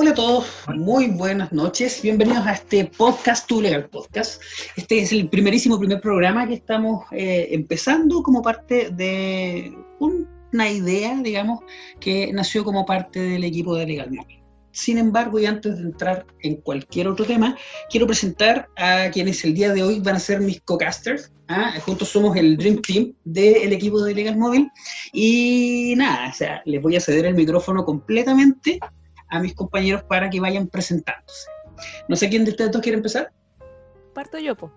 Hola a todos, muy buenas noches. Bienvenidos a este podcast, Tu Legal Podcast. Este es el primerísimo primer programa que estamos eh, empezando como parte de una idea, digamos, que nació como parte del equipo de Legal Móvil. Sin embargo, y antes de entrar en cualquier otro tema, quiero presentar a quienes el día de hoy van a ser mis co-casters. ¿ah? Juntos somos el Dream Team del equipo de Legal Móvil. Y nada, o sea, les voy a ceder el micrófono completamente a mis compañeros para que vayan presentándose. No sé quién de ustedes dos quiere empezar. Parto yo, po.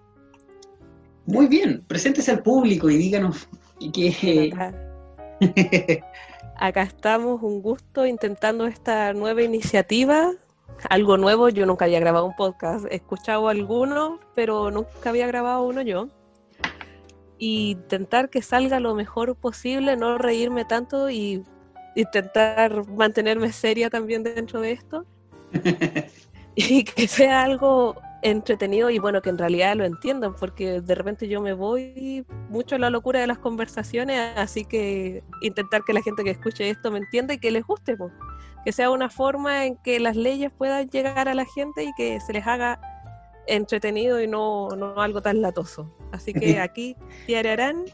Muy bien, preséntese al público y díganos qué. Acá estamos, un gusto, intentando esta nueva iniciativa. Algo nuevo, yo nunca había grabado un podcast. He escuchado algunos, pero nunca había grabado uno yo. Y intentar que salga lo mejor posible, no reírme tanto y intentar mantenerme seria también dentro de esto. y que sea algo entretenido y bueno, que en realidad lo entiendan, porque de repente yo me voy mucho a la locura de las conversaciones, así que intentar que la gente que escuche esto me entienda y que les guste, que sea una forma en que las leyes puedan llegar a la gente y que se les haga entretenido y no, no algo tan latoso. Así que aquí harán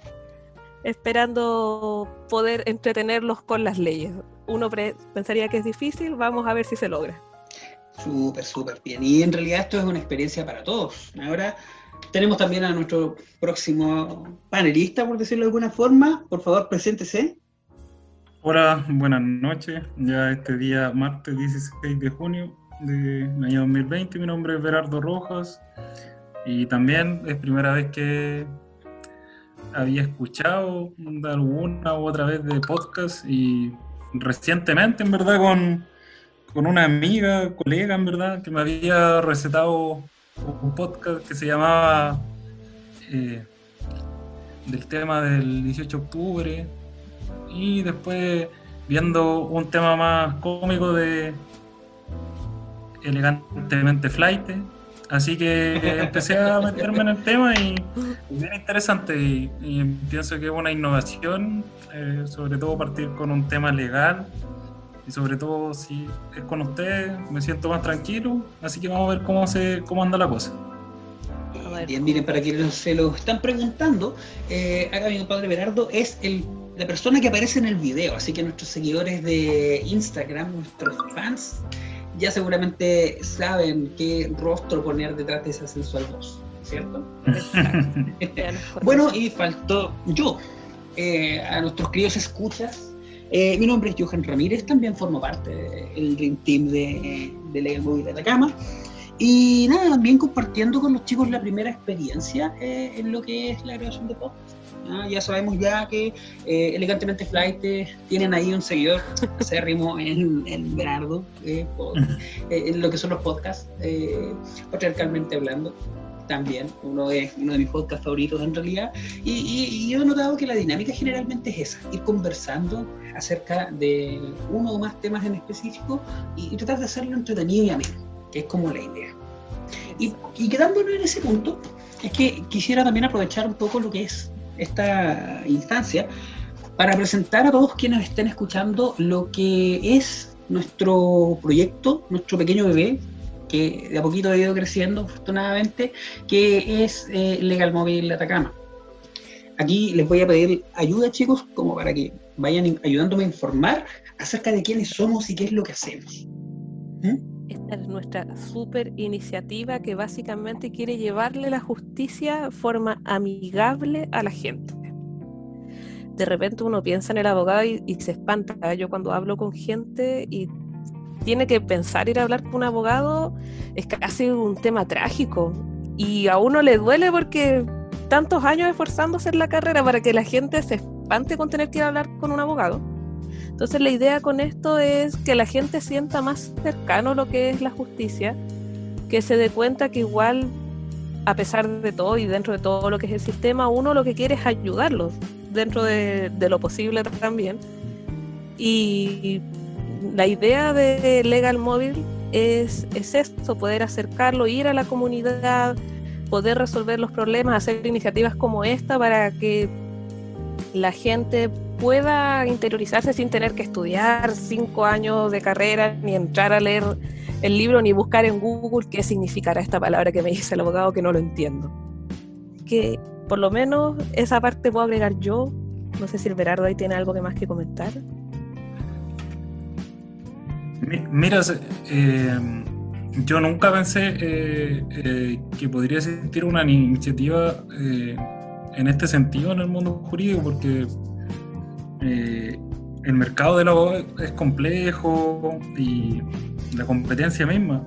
esperando poder entretenerlos con las leyes. Uno pensaría que es difícil, vamos a ver si se logra. Súper, súper bien. Y en realidad esto es una experiencia para todos. Ahora tenemos también a nuestro próximo panelista, por decirlo de alguna forma. Por favor, preséntese. Hola, buenas noches. Ya este día, martes 16 de junio del año 2020, mi nombre es Berardo Rojas y también es primera vez que había escuchado alguna u otra vez de podcast y recientemente, en verdad, con con una amiga, colega en verdad, que me había recetado un podcast que se llamaba eh, del tema del 18 de octubre y después viendo un tema más cómico de elegantemente flight así que empecé a meterme en el tema y bien interesante y, pienso que es una innovación eh, sobre todo partir con un tema legal y sobre todo si es con usted me siento más tranquilo, así que vamos a ver cómo, se, cómo anda la cosa. Bien, miren, para quienes se lo están preguntando, eh, acá mi compadre Berardo es el, la persona que aparece en el video, así que nuestros seguidores de Instagram, nuestros fans, ya seguramente saben qué rostro poner detrás de esa sensual voz, ¿cierto? bueno, y faltó yo. Eh, a nuestros queridos escuchas, eh, mi nombre es Johan Ramírez, también formo parte del Dream Team de, de Legal Móvil de Atacama. Y nada, también compartiendo con los chicos la primera experiencia eh, en lo que es la grabación de podcast. Ya sabemos ya que eh, Elegantemente Flight tienen ahí un seguidor acérrimo en, en Bernardo, en lo que son los podcasts, patriarcalmente hablando también, uno de, uno de mis podcasts favoritos en realidad, y, y, yo he notado que la dinámica generalmente es esa, ir conversando acerca de uno o más temas en específico y, tratar de hacerlo entretenido y ameno, que es como la idea. Y, y quedándonos en ese punto, es que quisiera también aprovechar un poco lo que es esta instancia para presentar a todos quienes estén escuchando lo que es nuestro proyecto, nuestro pequeño bebé, que de a poquito ha ido creciendo afortunadamente, que es eh, Legal Móvil Atacama. Aquí les voy a pedir ayuda, chicos, como para que vayan ayudándome a informar acerca de quiénes somos y qué es lo que hacemos. ¿Mm? Esta es nuestra super iniciativa que básicamente quiere llevarle la justicia de forma amigable a la gente. De repente uno piensa en el abogado y, se espanta. Yo cuando hablo con gente y tiene que pensar ir a hablar con un abogado, es casi un tema trágico. Y a uno le duele porque tantos años esforzándose en la carrera para que la gente se espante con tener que ir a hablar con un abogado. Entonces la idea con esto es que la gente sienta más cercano lo que es la justicia, que se dé cuenta que igual, a pesar de todo y dentro de todo lo que es el sistema, uno lo que quiere es ayudarlos dentro de, lo posible también. Y la idea de Legal Móvil es, es esto, poder acercarlo, ir a la comunidad, poder resolver los problemas, hacer iniciativas como esta para que la gente pueda interiorizarse sin tener que estudiar cinco años de carrera, ni entrar a leer el libro, ni buscar en Google qué significará esta palabra que me dice el abogado que no lo entiendo. Que por lo menos esa parte puedo agregar yo. No sé si el Berardo ahí tiene algo que más que comentar. Mira, eh, yo nunca pensé eh, eh, que podría existir una iniciativa en este sentido en el mundo jurídico, porque el mercado del abogado es complejo y la competencia misma,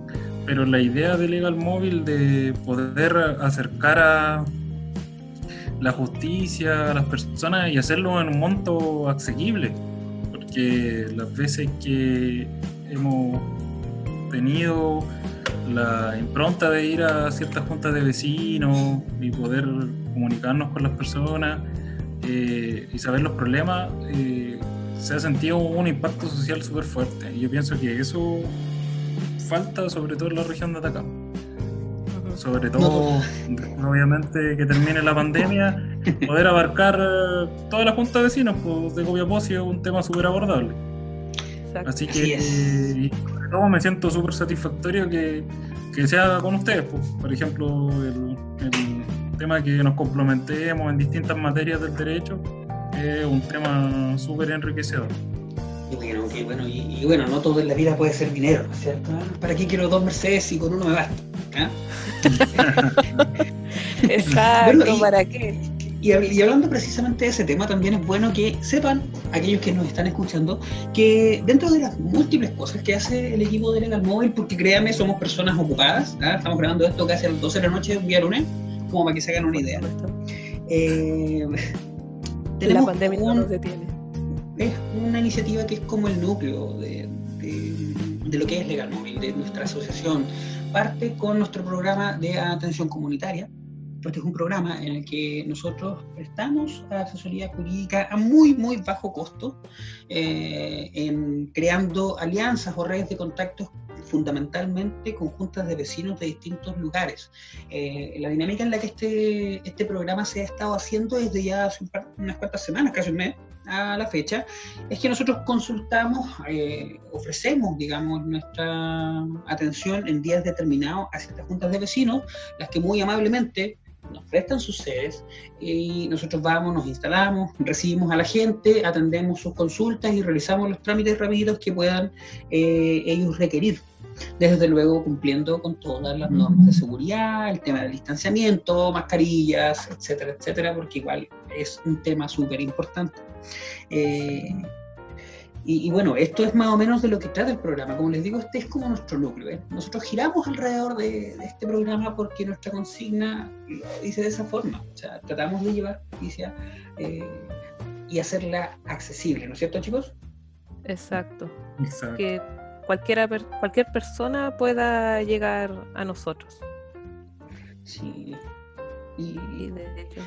pero la idea de Legal Móvil de poder acercar a la justicia a las personas y hacerlo en un monto asequible, porque las veces que hemos tenido la impronta de ir a ciertas juntas de vecinos y poder comunicarnos con las personas eh, y saber los problemas, eh, se ha sentido un impacto social súper fuerte. Y yo pienso que eso falta sobre todo en la región de Atacama. Sobre todo, obviamente, que termine la pandemia, poder abarcar toda la junta de vecinos pues, de Copiapó es un tema súper abordable. Así que, eh, sobre todo, me siento súper satisfactorio que, que se haga con ustedes. Pues. Por ejemplo, el, tema que nos complementemos en distintas materias del derecho es un tema súper enriquecedor. Y bueno, bueno, y, bueno, no todo en la vida puede ser dinero, ¿no es cierto? ¿Para qué quiero dos Mercedes y con uno me basta? ¿Ah? Exacto, ¿para qué? Y, hablando precisamente de ese tema, también es bueno que sepan, aquellos que nos están escuchando, que dentro de las múltiples cosas que hace el equipo de Legal Móvil, porque créanme, somos personas ocupadas, ¿ah? estamos grabando esto casi a las 12 de la noche de un día lunes, como para que se hagan una idea. Eh, la pandemia no nos detiene. Es una iniciativa que es como el núcleo de, de lo que es Legal Móvil, de nuestra asociación. Parte con nuestro programa de atención comunitaria, este es un programa en el que nosotros prestamos asesoría jurídica a muy, muy bajo costo, eh, en creando alianzas o redes de contactos fundamentalmente con juntas de vecinos de distintos lugares. Eh, la dinámica en la que este, este programa se ha estado haciendo desde ya hace unas cuantas semanas, casi un mes, a la fecha, es que nosotros consultamos, eh, ofrecemos, digamos, nuestra atención en días determinados a ciertas juntas de vecinos, las que muy amablemente nos prestan sus sedes y nosotros vamos, nos instalamos, recibimos a la gente, atendemos sus consultas y realizamos los trámites rápidos que puedan eh, ellos requerir. Desde luego cumpliendo con todas las normas de seguridad, el tema del distanciamiento, mascarillas, etcétera, etcétera, porque igual es un tema súper importante. Eh, y, bueno, esto es más o menos de lo que trata el programa. Como les digo, este es como nuestro núcleo. ¿eh? Nosotros giramos alrededor de, este programa porque nuestra consigna lo dice de esa forma. O sea, tratamos de llevar justicia eh, y hacerla accesible, ¿no es cierto, chicos? Exacto. Que cualquiera, cualquier persona pueda llegar a nosotros. Sí. Y, de hecho,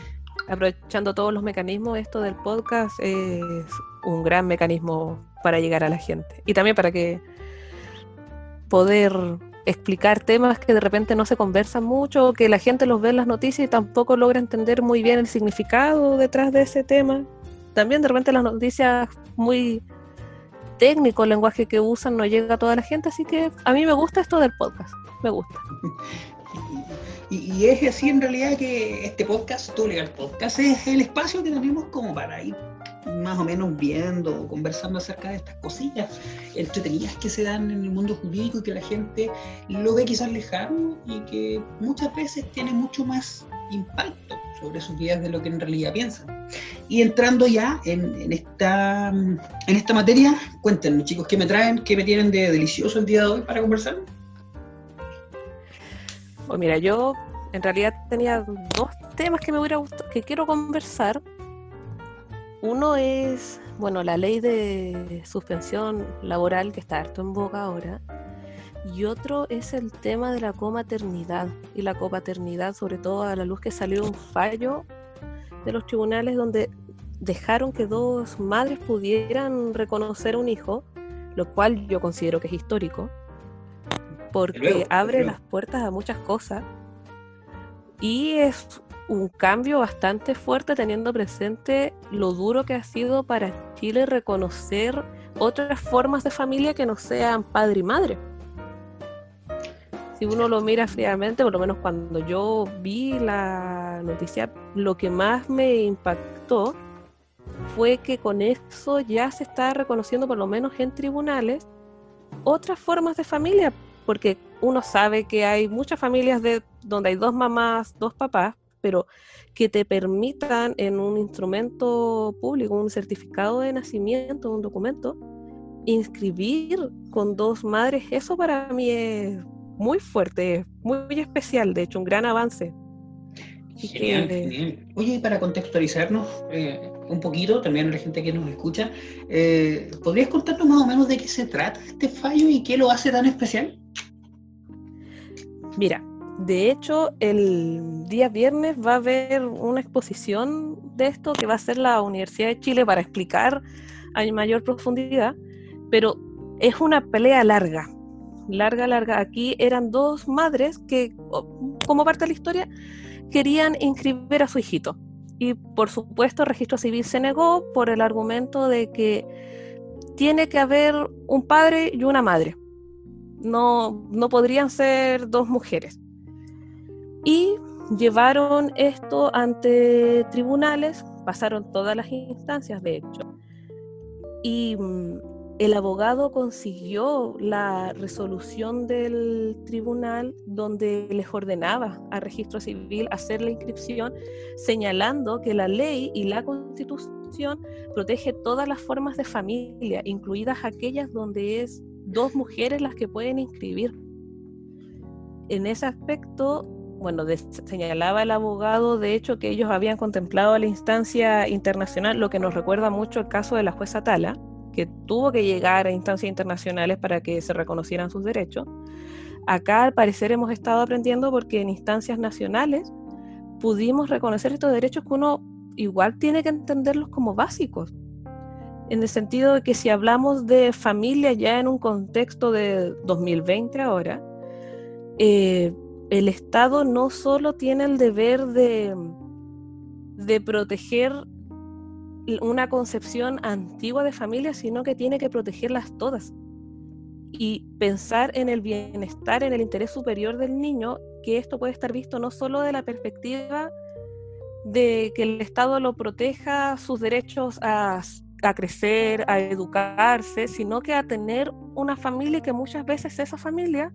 aprovechando todos los mecanismos, esto del podcast es un gran mecanismo para llegar a la gente. Y también para que poder explicar temas que de repente no se conversan mucho, que la gente los ve en las noticias y tampoco logra entender muy bien el significado detrás de ese tema. También de repente las noticias muy técnico el lenguaje que usan no llega a toda la gente, así que a mí me gusta esto del podcast, me gusta. Y, es así en realidad que este podcast, Tu Legal Podcast, es el espacio que tenemos como para ir más o menos viendo, conversando acerca de estas cosillas entretenidas que se dan en el mundo jurídico y que la gente lo ve quizás lejano y que muchas veces tiene mucho más impacto sobre sus vidas de lo que en realidad piensan. Y entrando ya en, esta, en esta materia, cuéntenme chicos, ¿qué me traen? ¿Qué me tienen de delicioso el día de hoy para conversar? Pues mira, yo en realidad tenía dos temas que me hubiera gustado, que quiero conversar. Uno es, bueno, la ley de suspensión laboral que está harto en boca ahora. Y otro es el tema de la comaternidad. Y la copaternidad, sobre todo a la luz que salió un fallo de los tribunales donde dejaron que dos madres pudieran reconocer un hijo, lo cual yo considero que es histórico, porque abre las puertas a muchas cosas y es un cambio bastante fuerte teniendo presente lo duro que ha sido para Chile reconocer otras formas de familia que no sean padre y madre. Si uno lo mira fríamente, por lo menos cuando yo vi la noticia, lo que más me impactó fue que con eso ya se está reconociendo, por lo menos en tribunales, otras formas de familia, porque uno sabe que hay muchas familias de, donde hay dos mamás, dos papás, pero que te permitan en un instrumento público, un certificado de nacimiento, un documento, inscribir con dos madres, eso para mí es muy fuerte, muy, especial, de hecho, un gran avance. Genial, Oye, para contextualizarnos eh, un poquito, también a la gente que nos escucha, eh, ¿podrías contarnos más o menos de qué se trata este fallo y qué lo hace tan especial? Mira, de hecho, el día viernes va a haber una exposición de esto que va a hacer la Universidad de Chile para explicar a mayor profundidad, pero es una pelea larga, larga, larga. Aquí eran dos madres que, como parte de la historia, querían inscribir a su hijito. Y por supuesto, el registro civil se negó por el argumento de que tiene que haber un padre y una madre. No, no podrían ser dos mujeres y llevaron esto ante tribunales, pasaron todas las instancias de hecho, y mm, el abogado consiguió la resolución del tribunal donde les ordenaba a registro civil hacer la inscripción, señalando que la ley y la constitución protege todas las formas de familia, incluidas aquellas donde es dos mujeres las que pueden inscribir. En ese aspecto, bueno, señalaba el abogado, de hecho, que ellos habían contemplado la instancia internacional, lo que nos recuerda mucho el caso de la jueza Tala, que tuvo que llegar a instancias internacionales para que se reconocieran sus derechos. Acá, al parecer, hemos estado aprendiendo porque en instancias nacionales pudimos reconocer estos derechos que uno igual tiene que entenderlos como básicos. En el sentido de que si hablamos de familia ya en un contexto de 2020 ahora, eh, el Estado no solo tiene el deber de, de proteger una concepción antigua de familia, sino que tiene que protegerlas todas. Y pensar en el bienestar, en el interés superior del niño, que esto puede estar visto no solo de la perspectiva de que el Estado lo proteja sus derechos a, a crecer, a educarse, sino que a tener una familia que muchas veces esa familia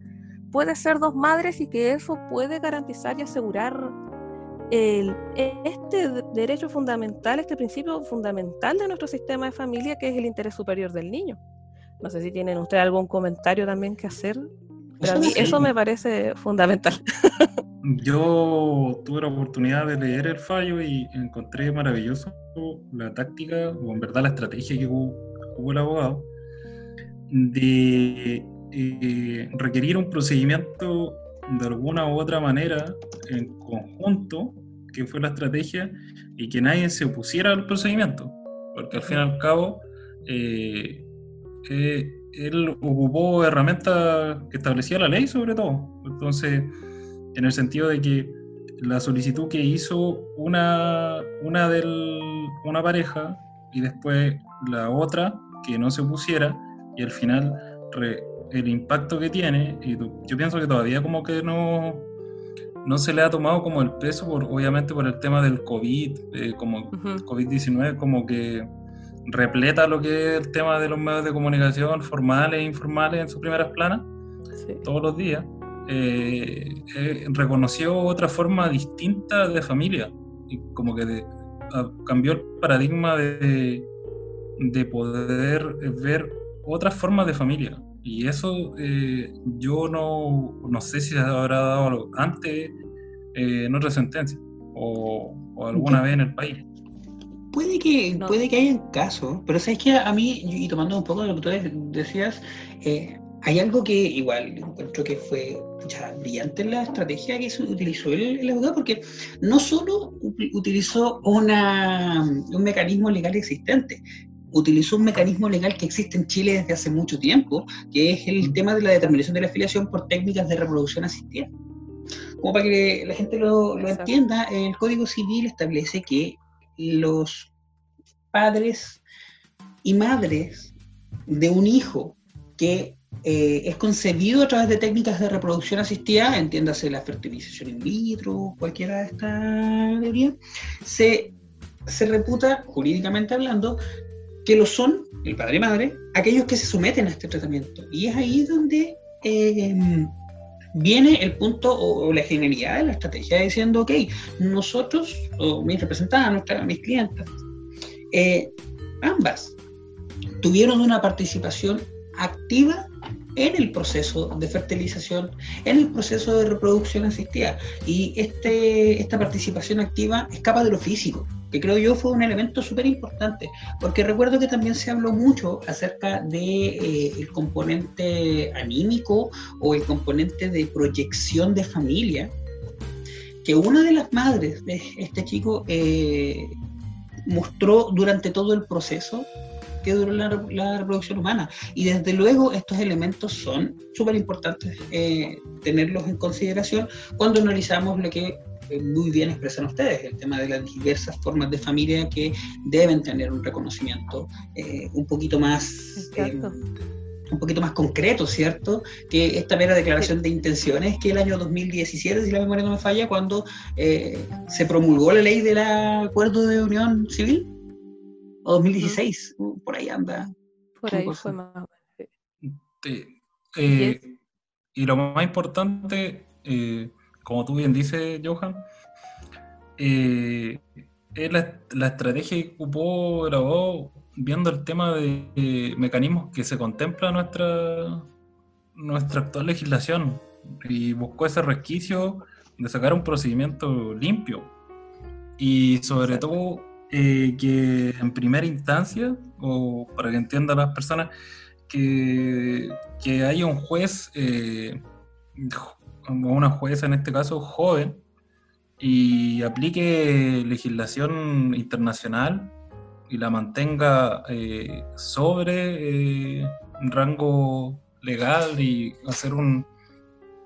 puede ser dos madres y que eso puede garantizar y asegurar el, este derecho fundamental, este principio fundamental de nuestro sistema de familia, que es el interés superior del niño. No sé si tienen ustedes algún comentario también que hacer. Pero a mí eso me parece fundamental. Yo tuve la oportunidad de leer el fallo y encontré maravilloso la táctica, o en verdad la estrategia que hubo el abogado, de requerir un procedimiento de alguna u otra manera en conjunto, que fue la estrategia, y que nadie se opusiera al procedimiento, porque al fin y al cabo eh, eh, él ocupó herramientas que establecía la ley sobre todo. Entonces, en el sentido de que la solicitud que hizo una, una, del, una pareja y después la otra que no se opusiera y al final el impacto que tiene, y yo pienso que todavía como que no, no se le ha tomado como el peso, por, obviamente por el tema del COVID, eh, como COVID-19, como que repleta lo que es el tema de los medios de comunicación formales e informales en sus primeras planas, todos los días. Eh, eh, reconoció otra forma distinta de familia y como que cambió el paradigma de, de poder ver otras formas de familia y eso eh, yo no, no, sé si se habrá dado antes eh, en otra sentencia o, alguna vez en el país. Puede que, puede que haya casos, pero sabes que a mí, y tomando un poco de lo que tú decías, eh, hay algo que igual encuentro que fue brillante en la estrategia que utilizó el, el, abogado, porque no solo utilizó una, un mecanismo legal existente, utilizó un mecanismo legal que existe en Chile desde hace mucho tiempo, que es el tema de la determinación de la afiliación por técnicas de reproducción asistida. como para que la gente lo, lo entienda, el Código Civil establece que los padres y madres de un hijo que eh, es concebido a través de técnicas de reproducción asistida, entiéndase la fertilización in vitro, cualquiera de estas teorías, se, se reputa, jurídicamente hablando, que lo son, el padre y madre, aquellos que se someten a este tratamiento. Y es ahí donde eh, viene el punto o, la genialidad de la estrategia, diciendo, ok, nosotros, o mis representantes, mis clientes, eh, ambas tuvieron una participación activa en el proceso de fertilización, en el proceso de reproducción asistida. Y este, esta participación activa escapa de lo físico, que creo yo fue un elemento súper importante, porque recuerdo que también se habló mucho acerca del de, eh, componente anímico o el componente de proyección de familia, que una de las madres de este chico eh, mostró durante todo el proceso que duró la, reproducción humana. Y desde luego estos elementos son súper importantes eh, tenerlos en consideración cuando analizamos lo que eh, muy bien expresan ustedes, el tema de las diversas formas de familia que deben tener un reconocimiento eh, un poquito más un poquito más concreto, ¿cierto? Que esta mera declaración de intenciones que el año 2017, si la memoria no me falla, cuando se promulgó la ley del acuerdo de unión civil, 2016, por ahí anda. Por ahí fue más. Eh, y lo más importante, eh, como tú bien dices, Johan, eh, es la, estrategia que ocupó grabó viendo el tema de mecanismos que se contempla nuestra nuestra actual legislación y buscó ese resquicio de sacar un procedimiento limpio. Y sobre todo eh, que en primera instancia, o para que entiendan las personas, que, que haya un juez, eh, una jueza en este caso, joven, y aplique legislación internacional y la mantenga eh, sobre un rango legal y hacer un,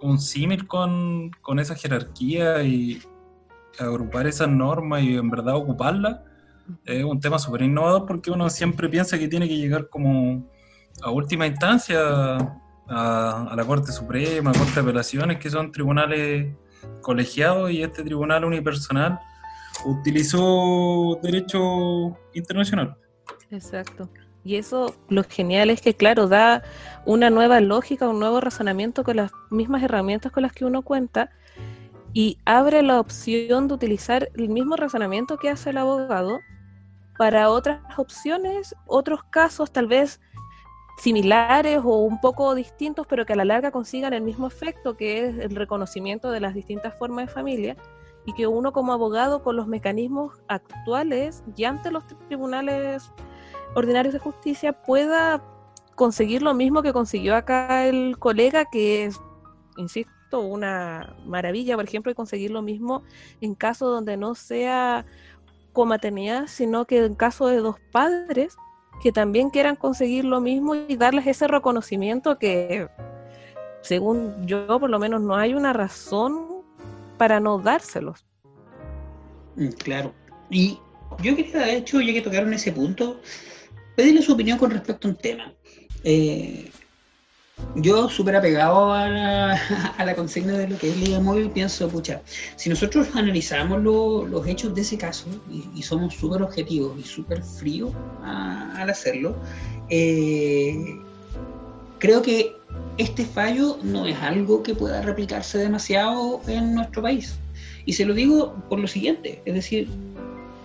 un símil con, con, esa jerarquía y agrupar esas normas y en verdad ocuparlas, es un tema súper innovador porque uno siempre piensa que tiene que llegar como a última instancia a, la Corte Suprema, a Corte de Apelaciones, que son tribunales colegiados y este tribunal unipersonal utilizó derecho internacional. Exacto. Y eso lo genial es que, claro, da una nueva lógica, un nuevo razonamiento con las mismas herramientas con las que uno cuenta y abre la opción de utilizar el mismo razonamiento que hace el abogado para otras opciones, otros casos tal vez similares o un poco distintos, pero que a la larga consigan el mismo efecto, que es el reconocimiento de las distintas formas de familia, y que uno como abogado con los mecanismos actuales y ante los tribunales ordinarios de justicia pueda conseguir lo mismo que consiguió acá el colega, que es, insisto, una maravilla, por ejemplo, y conseguir lo mismo en caso donde no sea comaternidad, sino que en caso de dos padres que también quieran conseguir lo mismo y darles ese reconocimiento que, según yo, por lo menos no hay una razón para no dárselos. Mm, claro. Y yo quería, de hecho, ya que tocaron ese punto, pedirle su opinión con respecto a un tema. Eh, yo súper apegado a la, a consigna de lo que es Liga Móvil, pienso, pucha, si nosotros analizamos los hechos de ese caso y, somos súper objetivos y súper fríos al hacerlo, eh, creo que este fallo no es algo que pueda replicarse demasiado en nuestro país. Y se lo digo por lo siguiente, es decir,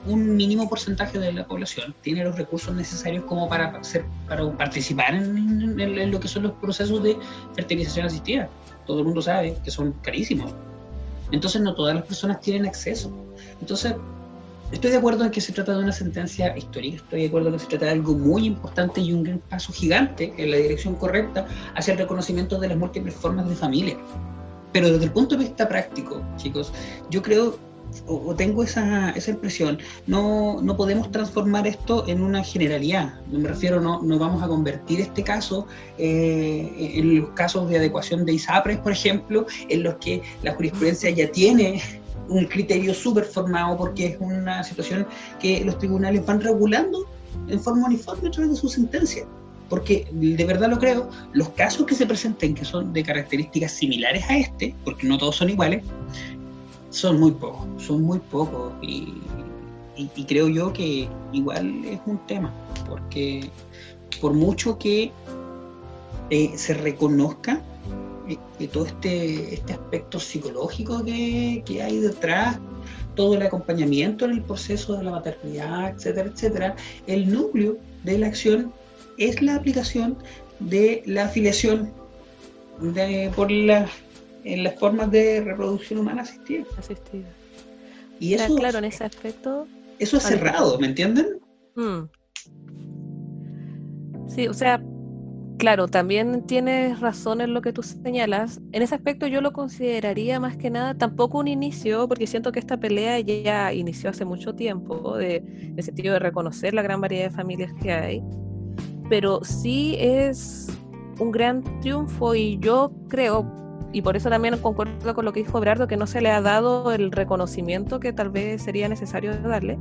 un mínimo porcentaje de la población tiene los recursos necesarios como para, hacer, para participar en, lo que son los procesos de fertilización asistida. Todo el mundo sabe que son carísimos. Entonces no todas las personas tienen acceso. Entonces, estoy de acuerdo en que se trata de una sentencia histórica, estoy de acuerdo en que se trata de algo muy importante y un gran paso gigante en la dirección correcta hacia el reconocimiento de las múltiples formas de familia. Pero desde el punto de vista práctico, chicos, yo creo o, tengo esa, esa impresión, no, no, podemos transformar esto en una generalidad. Me refiero, no, no vamos a convertir este caso eh, en los casos de adecuación de ISAPRES, por ejemplo, en los que la jurisprudencia ya tiene un criterio súper formado porque es una situación que los tribunales van regulando en forma uniforme a través de su sentencia. Porque de verdad lo creo, los casos que se presenten que son de características similares a este, porque no todos son iguales, son muy pocos, son muy pocos. Y, creo yo que igual es un tema, porque por mucho que eh, se reconozca eh, todo este, este aspecto psicológico que, que, hay detrás, todo el acompañamiento en el proceso de la maternidad, etcétera, etcétera, el núcleo de la acción es la aplicación de la afiliación de, por la, en las formas de reproducción humana asistida. Asistida. Y eso, claro, en ese aspecto. Eso es cerrado, ¿me entienden? Mm. Sí, o sea, claro, también tienes razón en lo que tú señalas. En ese aspecto yo lo consideraría más que nada tampoco un inicio, porque siento que esta pelea ya inició hace mucho tiempo, de, en el sentido de reconocer la gran variedad de familias que hay pero sí es un gran triunfo y yo creo, y por eso también concuerdo con lo que dijo Berardo, que no se le ha dado el reconocimiento que tal vez sería necesario darle,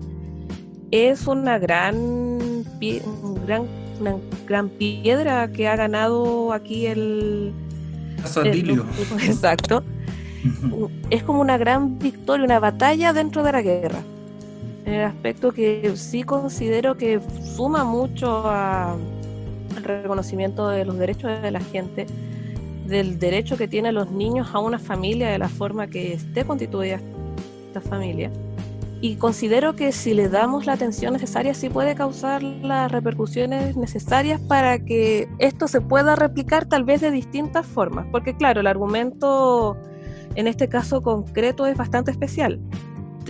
es una gran, gran, una gran piedra que ha ganado aquí el... el exacto. es como una gran victoria, una batalla dentro de la guerra. En el aspecto que sí considero que suma mucho al reconocimiento de los derechos de la gente, del derecho que tienen los niños a una familia de la forma que esté constituida esta familia. Y considero que si le damos la atención necesaria, sí puede causar las repercusiones necesarias para que esto se pueda replicar tal vez de distintas formas. Porque claro, el argumento en este caso concreto es bastante especial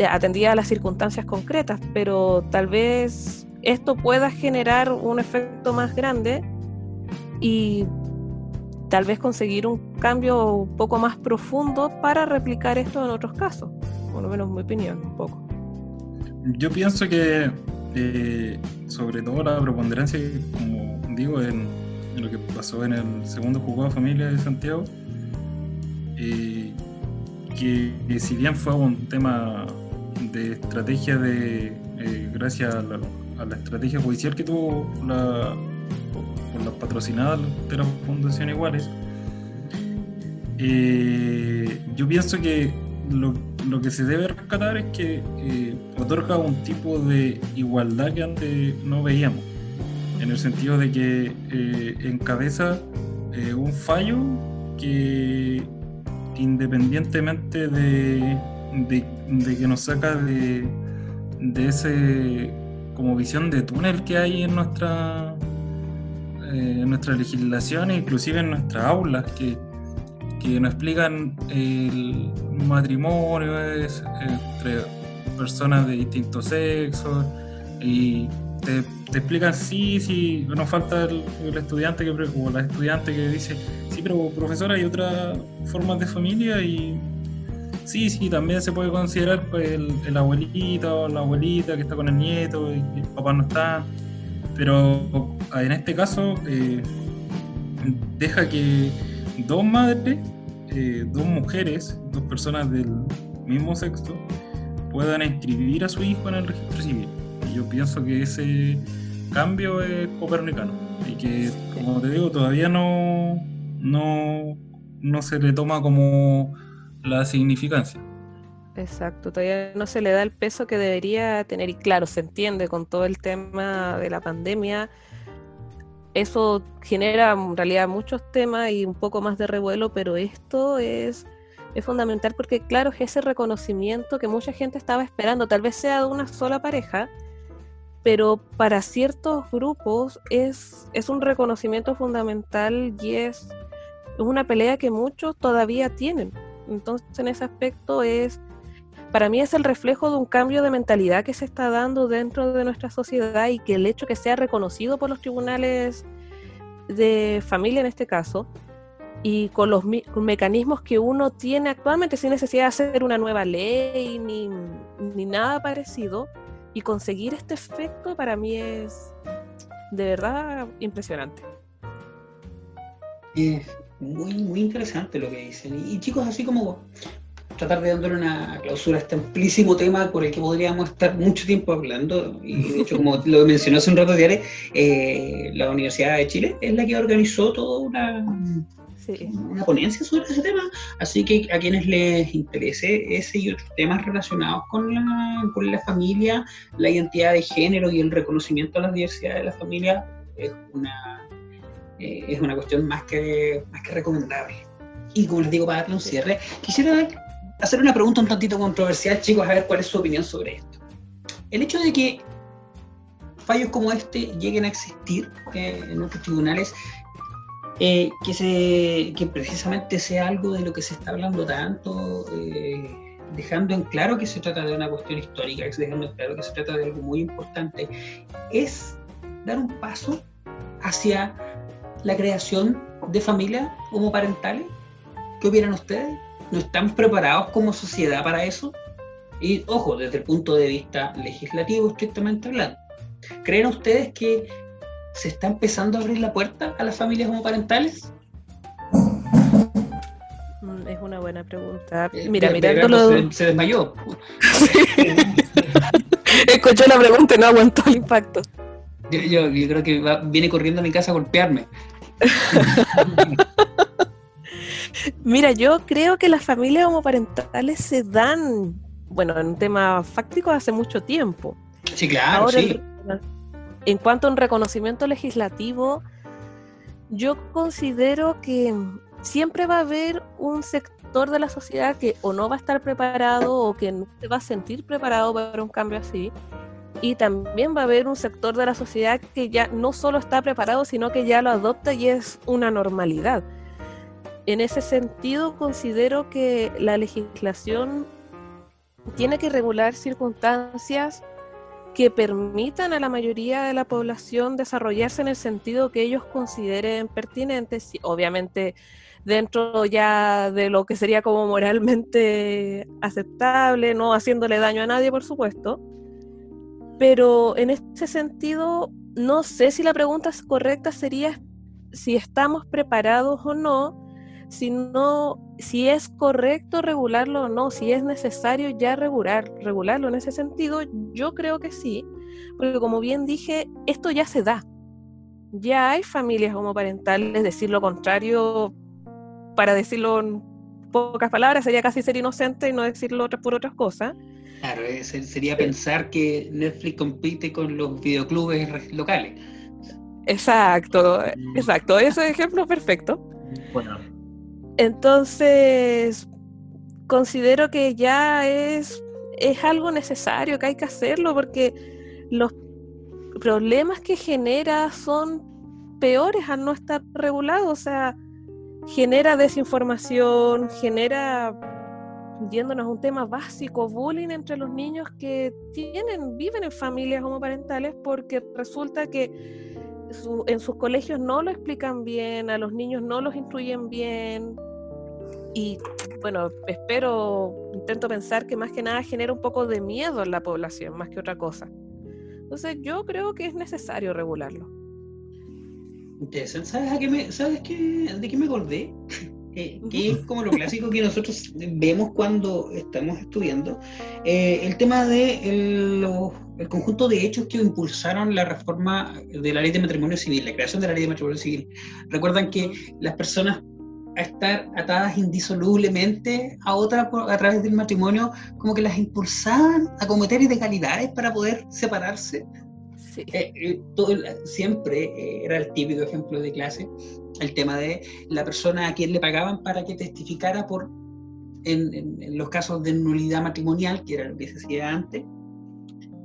atendía a las circunstancias concretas, pero tal vez esto pueda generar un efecto más grande y tal vez conseguir un cambio un poco más profundo para replicar esto en otros casos, por lo menos mi opinión, un poco. Yo pienso que eh, sobre todo la preponderancia, como digo, en, lo que pasó en el segundo juzgado de familia de Santiago, eh, que, si bien fue un tema de estrategia de, eh, gracias a la, estrategia judicial que tuvo la, las patrocinadas de la Fundación Iguales, eh, yo pienso que lo, lo, que se debe rescatar es que eh, otorga un tipo de igualdad que antes no veíamos, en el sentido de que encabeza un fallo que independientemente de de, que nos saca de, de ese como visión de túnel que hay en nuestra eh, en nuestra legislación e inclusive en nuestras aulas que, que nos explican el matrimonio entre personas de distintos sexos y te, explican sí, sí, nos falta el, estudiante que, o la estudiante que dice, sí, pero profesora hay otras formas de familia y Sí, sí, también se puede considerar pues, el, abuelito o la abuelita que está con el nieto y, el papá no está. Pero en este caso, eh, deja que dos madres, eh, dos mujeres, dos personas del mismo sexo, puedan inscribir a su hijo en el registro civil. Y yo pienso que ese cambio es copernicano y que, como te digo, todavía no, no, no se le toma como la significancia. Exacto, todavía no se le da el peso que debería tener y claro, se entiende con todo el tema de la pandemia, eso genera en realidad muchos temas y un poco más de revuelo, pero esto es, es fundamental porque claro, es ese reconocimiento que mucha gente estaba esperando, tal vez sea de una sola pareja, pero para ciertos grupos es, es un reconocimiento fundamental y es, es una pelea que muchos todavía tienen. Entonces, en ese aspecto es, para mí es el reflejo de un cambio de mentalidad que se está dando dentro de nuestra sociedad y que el hecho que sea reconocido por los tribunales de familia en este caso, y con los mecanismos que uno tiene actualmente, sin necesidad de hacer una nueva ley ni, ni nada parecido, y conseguir este efecto para mí es de verdad impresionante. Es muy, muy interesante lo que dicen. Y chicos, así como tratar de darle una clausura a este amplísimo tema por el que podríamos estar mucho tiempo hablando. Y de hecho, como lo mencionó hace un rato, Diare, eh, la Universidad de Chile es la que organizó toda una, una ponencia sobre ese tema. Así que a quienes les interese ese y otros temas relacionados con la, con la familia, la identidad de género y el reconocimiento a la diversidad de la familia, es una, eh, es una cuestión más que, más que recomendable. Y como les digo, para darle un cierre, quisiera hacer una pregunta un tantito controversial, chicos, a ver cuál es su opinión sobre esto. El hecho de que fallos como este lleguen a existir eh, en nuestros tribunales, eh, que, se, que precisamente sea algo de lo que se está hablando tanto, eh, dejando en claro que se trata de una cuestión histórica, dejando en claro que se trata de algo muy importante, es dar un paso hacia la creación de familias homoparentales. ¿Qué opinan ustedes? No estamos preparados como sociedad para eso. Y ojo, desde el punto de vista legislativo, estrictamente hablando. ¿Creen ustedes que se está empezando a abrir la puerta a las familias homoparentales? Mm, es una buena pregunta. Eh, Mira, mirándolo. Se, se desmayó. Escuchó la pregunta y no aguantó el impacto. Yo, yo, creo que viene corriendo a mi casa a golpearme. Mira, yo creo que las familias homoparentales se dan, bueno, en un tema fáctico hace mucho tiempo. Sí, claro, sí. En cuanto a un reconocimiento legislativo, yo considero que siempre va a haber un sector de la sociedad que o no va a estar preparado o que no se va a sentir preparado para un cambio así. Y también va a haber un sector de la sociedad que ya no solo está preparado, sino que ya lo adopta y es una normalidad en ese sentido considero que la legislación tiene que regular circunstancias que permitan a la mayoría de la población desarrollarse en el sentido que ellos consideren pertinentes, obviamente dentro ya de lo que sería como moralmente aceptable, no haciéndole daño a nadie, por supuesto. Pero en ese sentido, no sé si la pregunta correcta sería si estamos preparados o no sino si es correcto regularlo o no, si es necesario ya regular, regularlo en ese sentido, yo creo que sí, porque como bien dije, esto ya se da. Ya hay familias homoparentales, decir lo contrario, para decirlo en pocas palabras, sería casi ser inocente y no decirlo por otras cosas. Claro, sería pensar que Netflix compite con los videoclubes locales. Exacto, mm. exacto, ese ejemplo es perfecto. Bueno. Entonces, considero que ya es, es algo necesario, que hay que hacerlo, porque los problemas que genera son peores al no estar regulado, o sea, genera desinformación, genera, yéndonos un tema básico, bullying entre los niños que tienen, viven en familias homoparentales, porque resulta que en sus colegios no lo explican bien, a los niños no los instruyen bien. Y bueno, espero, intento pensar que más que nada genera un poco de miedo en la población, más que otra cosa. Entonces yo creo que es necesario regularlo. Interesante. ¿Sabes, a qué me, ¿sabes qué, de qué me acordé? Eh, que es como lo clásico que nosotros vemos cuando estamos estudiando, eh, el tema de los el conjunto de hechos que impulsaron la reforma de la ley de matrimonio civil, la creación de la ley de matrimonio civil. Recuerdan que las personas a estar atadas indisolublemente a otra a través del matrimonio, como que las impulsaban a cometer ilegalidades para poder separarse. Eh, eh, todo, siempre eh, era el típico ejemplo de clase, el tema de la persona a quien le pagaban para que testificara por, en, en los casos de nulidad matrimonial, que era lo que se hacía antes,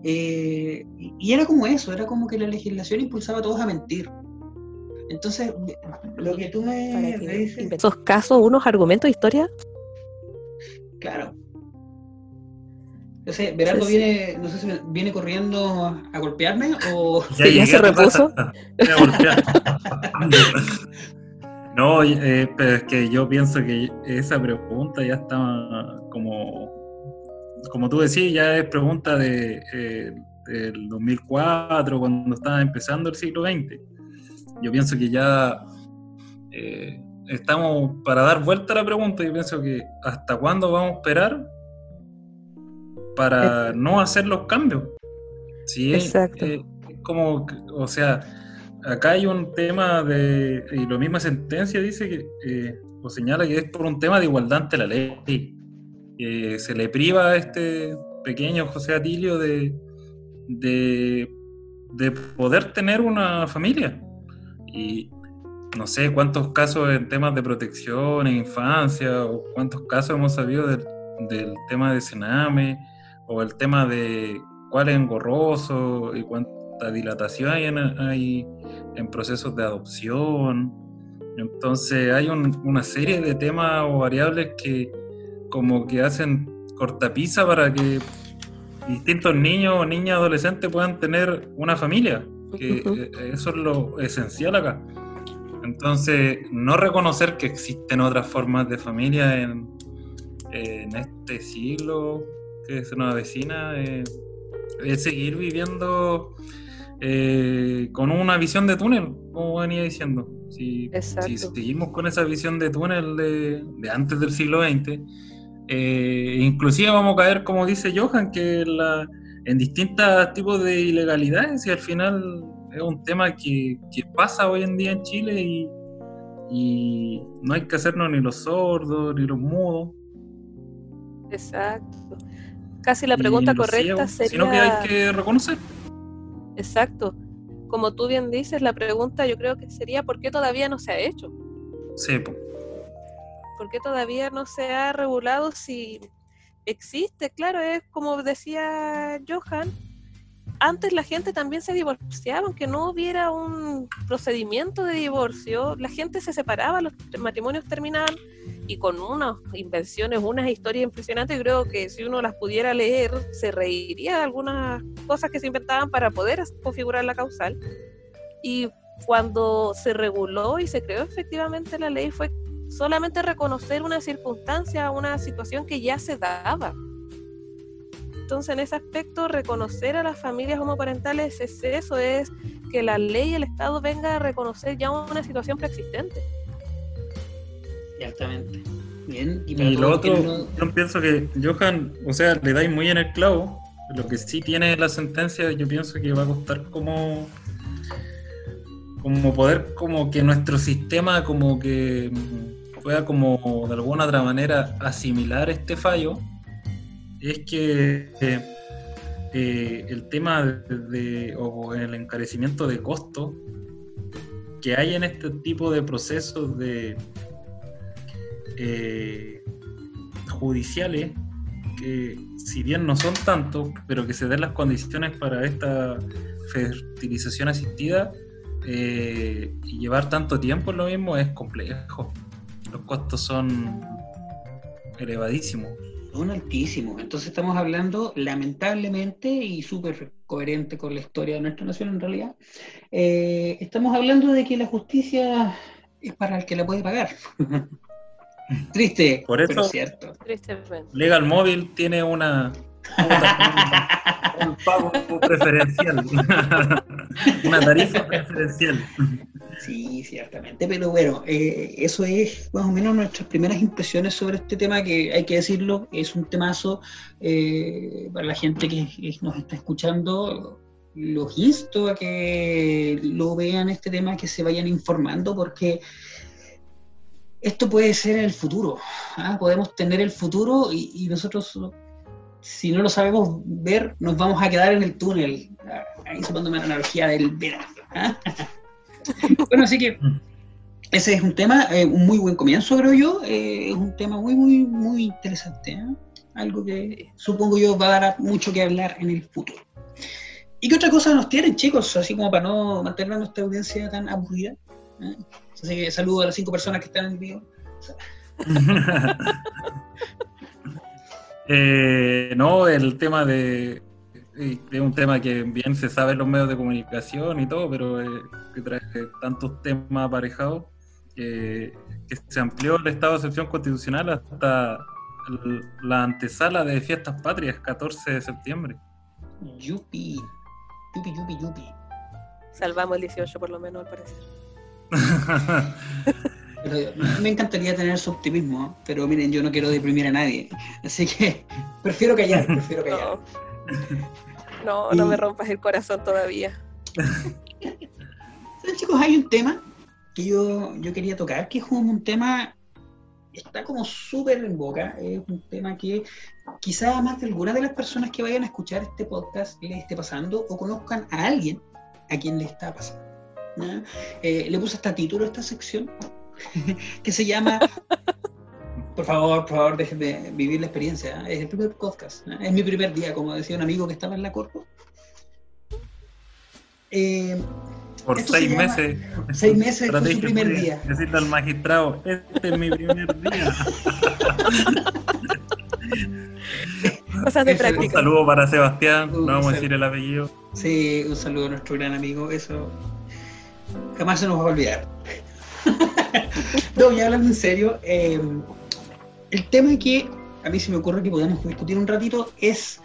eh, y era como eso, era como que la legislación impulsaba a todos a mentir. Entonces, lo que tú me, dices... ¿En esos casos unos argumentos de historia? Claro. No sé, Berardo viene, no sé si viene corriendo a golpearme o... Ya, se repuso. No, eh, pero es que yo pienso que esa pregunta ya está como, como tú decís, ya es pregunta de, eh, del 2004, cuando estaba empezando el siglo XX. Yo pienso que ya eh, estamos para dar vuelta a la pregunta. Yo pienso que hasta cuándo vamos a esperar para no hacer los cambios. Sí, Exacto. es como, o sea, acá hay un tema de, y lo misma sentencia dice que, eh, o señala que es por un tema de igualdad ante la ley. que se le priva a este pequeño José Atilio de, de, de poder tener una familia. Y no sé cuántos casos en temas de protección en infancia, o cuántos casos hemos sabido del, del tema de Sename, o el tema de cuál es engorroso y cuánta dilatación hay en, hay en procesos de adopción. Entonces hay un- una serie de temas o variables que como que hacen cortapisa para que distintos niños o niñas adolescentes puedan tener una familia, que Ujú. eh, eso es lo esencial acá. Entonces, no reconocer que existen otras formas de familia en, en este siglo que se nos avecina eh, es seguir viviendo eh, con una visión de túnel, como venía diciendo. Si, si seguimos con esa visión de túnel de, de antes del siglo XX, eh, inclusive vamos a caer, como dice Johan, que la, en distintos tipos de ilegalidades y al final es un tema que, que pasa hoy en día en Chile y, y no hay que hacernos ni los sordos ni los mudos. Exacto. Casi la pregunta correcta ciegos, sería... Sino que hay que reconocer. Exacto. Como tú bien dices, la pregunta yo creo que sería ¿por qué todavía no se ha hecho? Sí, po. ¿Por qué todavía no se ha regulado si existe? Claro, es como decía Johan, antes la gente también se divorciaba, aunque no hubiera un procedimiento de divorcio, la gente se separaba, los matrimonios terminaban y con unas invenciones, unas historias impresionantes, creo que si uno las pudiera leer, se reiría de algunas cosas que se inventaban para poder configurar la causal. Y cuando se reguló y se creó efectivamente la ley fue solamente reconocer una circunstancia, una situación que ya se daba. Entonces, en ese aspecto, reconocer a las familias homoparentales es eso, es que la ley y el Estado venga a reconocer ya una situación preexistente. Ciertamente. Bien, y Y lo otro, no- yo pienso que Johan, o sea, le dais muy en el clavo. Lo que sí tiene la sentencia, yo pienso que va a costar como como poder como que nuestro sistema como que pueda como de alguna otra manera asimilar este fallo es que eh, eh, el tema de, o el encarecimiento de costo que hay en este tipo de procesos de eh, judiciales que si bien no son tantos, pero que se den las condiciones para esta fertilización asistida y llevar tanto tiempo en lo mismo es complejo. Los costos son elevadísimos. Son altísimos. Entonces estamos hablando, lamentablemente, y súper coherente con la historia de nuestra nación en realidad, eh, estamos hablando de que la justicia es para el que la puede pagar. Triste, Por eso- pero cierto. Legal Móvil tiene una, un, pago preferencial, una tarifa preferencial. Sí, ciertamente, pero bueno, eh, eso es más o menos nuestras primeras impresiones sobre este tema, que hay que decirlo, es un temazo eh, para la gente que, nos está escuchando. Los insto a que lo vean este tema, que se vayan informando, porque esto puede ser el futuro. ¿ah? Podemos tener el futuro y nosotros, si no lo sabemos ver, nos vamos a quedar en el túnel. Ah, Ahí sumándome la analogía del verano. ¿ah? bueno, así que ese es un tema, eh, un muy buen comienzo, creo yo. eh, es un tema muy, muy, muy interesante. ¿eh? Algo que supongo yo va a dar mucho que hablar en el futuro. ¿Y qué otra cosa nos tienen, chicos? Así como para no mantener a nuestra audiencia tan aburrida. ¿eh? Así que saludo a las cinco personas que están en video. Eh, no, el tema de. Es un tema que bien se sabe en los medios de comunicación y todo, pero eh, que trae tantos temas aparejados. que, que se amplió el estado de excepción constitucional hasta la antesala de fiestas patrias, 14 de septiembre. Yupi. Yupi, yupi, yupi. Salvamos el 18 por lo menos, al parecer. Pero me encantaría tener su optimismo, pero miren, yo no quiero deprimir a nadie. Así que prefiero callar, prefiero callar. No, no, no me rompas el corazón todavía. ¿Saben, chicos? Hay un tema que yo, yo quería tocar, que es un tema, está como súper en boca, es un tema que quizá más de alguna de las personas que vayan a escuchar este podcast les esté pasando o conozcan a alguien a quien le está pasando. Eh, le puse hasta título a esta sección, que se llama... Por favor, por favor, déjenme vivir la experiencia. ¿eh? Es el primer podcast. ¿eh? Es mi primer día, como decía un amigo que estaba en la corpo. Eh, Por seis llama- meses. seis meses fue su Estrategia primer día. Decirle al magistrado, este es mi primer día. Cosas de Un saludo para Sebastián, Un no vamos a decir el apellido. Sí, un saludo a nuestro gran amigo, eso jamás se nos va a olvidar. no, ya hablando en serio, eh, el tema que a mí se me ocurre que podemos discutir un ratito es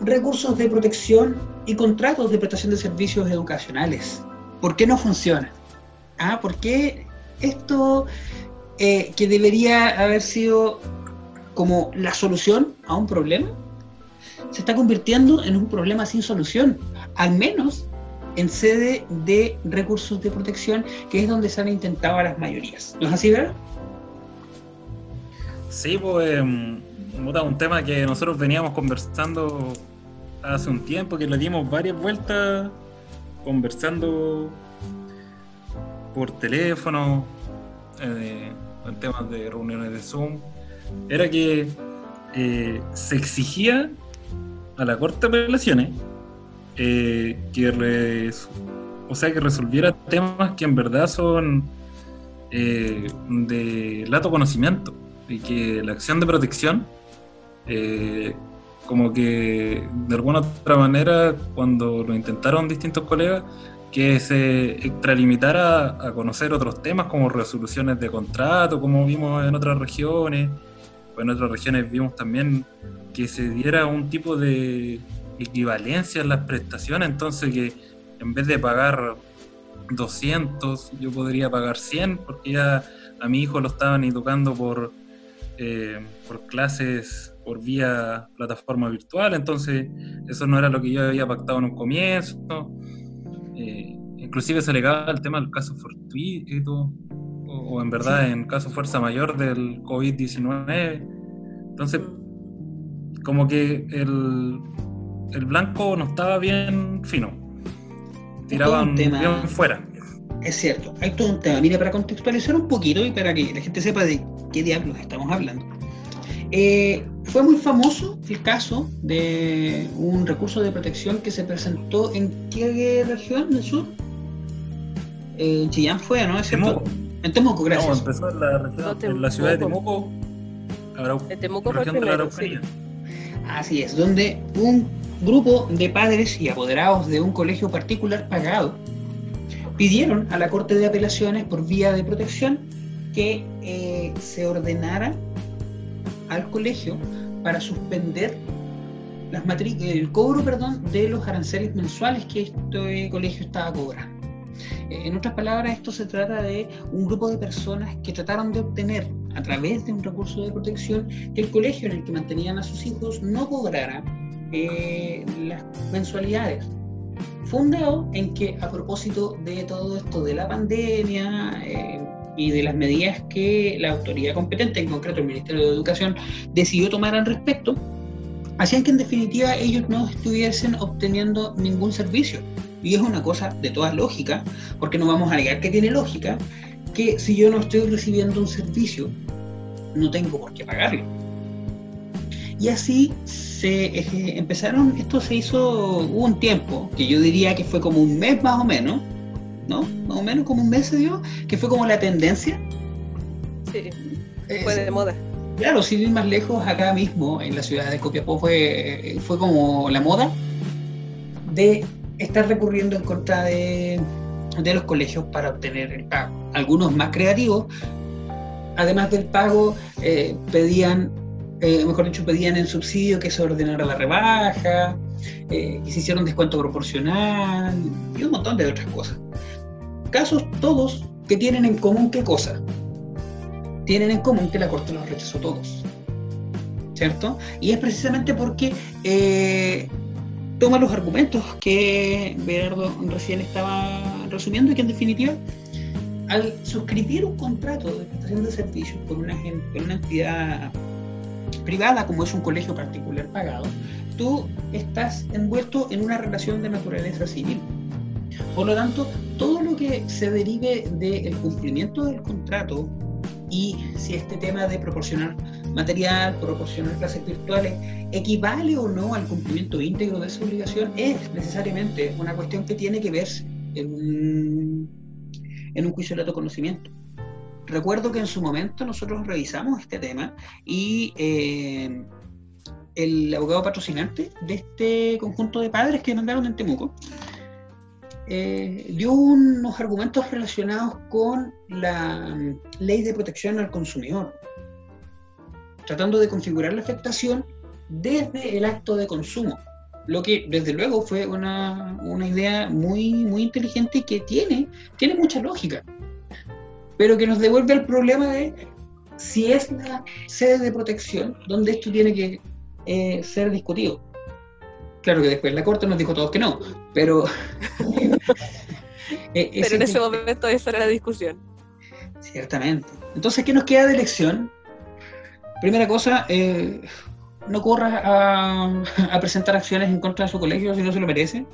recursos de protección y contratos de prestación de servicios educacionales. ¿Por qué no funciona? Ah, ¿por qué esto eh, que debería haber sido como la solución a un problema se está convirtiendo en un problema sin solución? al menos en sede de recursos de protección, que es donde se han intentado a las mayorías. ¿No es así, verdad? Sí, pues, em, un tema que nosotros veníamos conversando hace un tiempo, que le dimos varias vueltas, conversando por teléfono, eh, en temas de reuniones de Zoom, era que eh, se exigía a la Corte de Apelaciones eh, que, o sea, que resolviera temas que en verdad son eh, de lato conocimiento y que la acción de protección, eh, como que de alguna otra manera, cuando lo intentaron distintos colegas, que se extralimitara a conocer otros temas como resoluciones de contrato, como vimos en otras regiones, o en otras regiones vimos también que se diera un tipo de equivalencia en las prestaciones, entonces que en vez de pagar 200, yo podría pagar 100, porque ya a mi hijo lo estaban educando por, eh, por clases por vía plataforma virtual, entonces eso no era lo que yo había pactado en un comienzo. Eh, inclusive se alegaba el tema del caso fortuito, o, o en verdad en caso fuerza mayor del COVID-19. Entonces, como que el, el blanco no estaba bien fino. Tiraban un tema. bien fuera. Es cierto, hay todo un tema. Mira, para contextualizar un poquito y para que la gente sepa de qué diablos estamos hablando. Eh, fue muy famoso el caso de un recurso de protección que se presentó en qué región del sur? Eh, en Chillán fue, ¿no? ¿Es? Temuco. En Temuco, No, gracias. empezó en la, región- No, en la ciudad de Temuco. Temuco. Arau- En Temuco fue el de la primero, sí. Así es, donde un grupo de padres y apoderados de un colegio particular pagado pidieron a la Corte de Apelaciones por vía de protección que eh, se ordenara al colegio para suspender las el cobro perdón, de los aranceles mensuales que este colegio estaba cobrando. En otras palabras, esto se trata de un grupo de personas que trataron de obtener a través de un recurso de protección que el colegio en el que mantenían a sus hijos no cobrara eh, las mensualidades. Fundado en que a propósito de todo esto de la pandemia eh, y de las medidas que la autoridad competente, en concreto el Ministerio de Educación, decidió tomar al respecto, hacían que en definitiva ellos no estuviesen obteniendo ningún servicio. Y es una cosa de toda lógica, porque no vamos a negar que tiene lógica, que si yo no estoy recibiendo un servicio, no tengo por qué pagarlo. Y así se eh, empezaron, esto se hizo, hubo un tiempo, que yo diría que fue como un mes más o menos, ¿no? Más o menos como un mes se dio, que fue como la tendencia. Sí, Eh, fue de moda. Claro, sin ir más lejos, acá mismo en la ciudad de Copiapó fue, fue como la moda de estar recurriendo en contra de de los colegios para obtener el pago. Algunos más creativos, además del pago, eh, pedían, eh, mejor dicho, pedían el subsidio que se ordenara la rebaja, eh, que se hiciera un descuento proporcional y un montón de otras cosas. Casos todos que tienen en común qué cosa? Tienen en común que la Corte los rechazó todos. ¿Cierto? Y es precisamente porque toma los argumentos que Bernardo recién estaba resumiendo que en definitiva, al suscribir un contrato de prestación de servicios con una, con una entidad privada como es un colegio particular pagado, tú estás envuelto en una relación de naturaleza civil. Por lo tanto, todo lo que se derive del cumplimiento del contrato y si este tema de proporcionar material, proporcionar clases virtuales, equivale o no al cumplimiento íntegro de esa obligación, es necesariamente una cuestión que tiene que verse en un, juicio de alto conocimiento. Recuerdo que en su momento nosotros revisamos este tema y eh, el abogado patrocinante de este conjunto de padres que mandaron en Temuco eh, dio unos argumentos relacionados con la ley de protección al consumidor, tratando de configurar la afectación desde el acto de consumo, lo que desde luego fue una, idea muy, muy inteligente y que tiene, tiene mucha lógica, pero que nos devuelve al problema de si es la sede de protección donde esto tiene que eh, ser discutido. Claro que después la Corte nos dijo todos que no, pero... Eh, pero en ese momento esa era la discusión. Ciertamente. Entonces, ¿qué nos queda de elección? Primera cosa, eh, no corra a, presentar acciones en contra de su colegio si no se lo merece.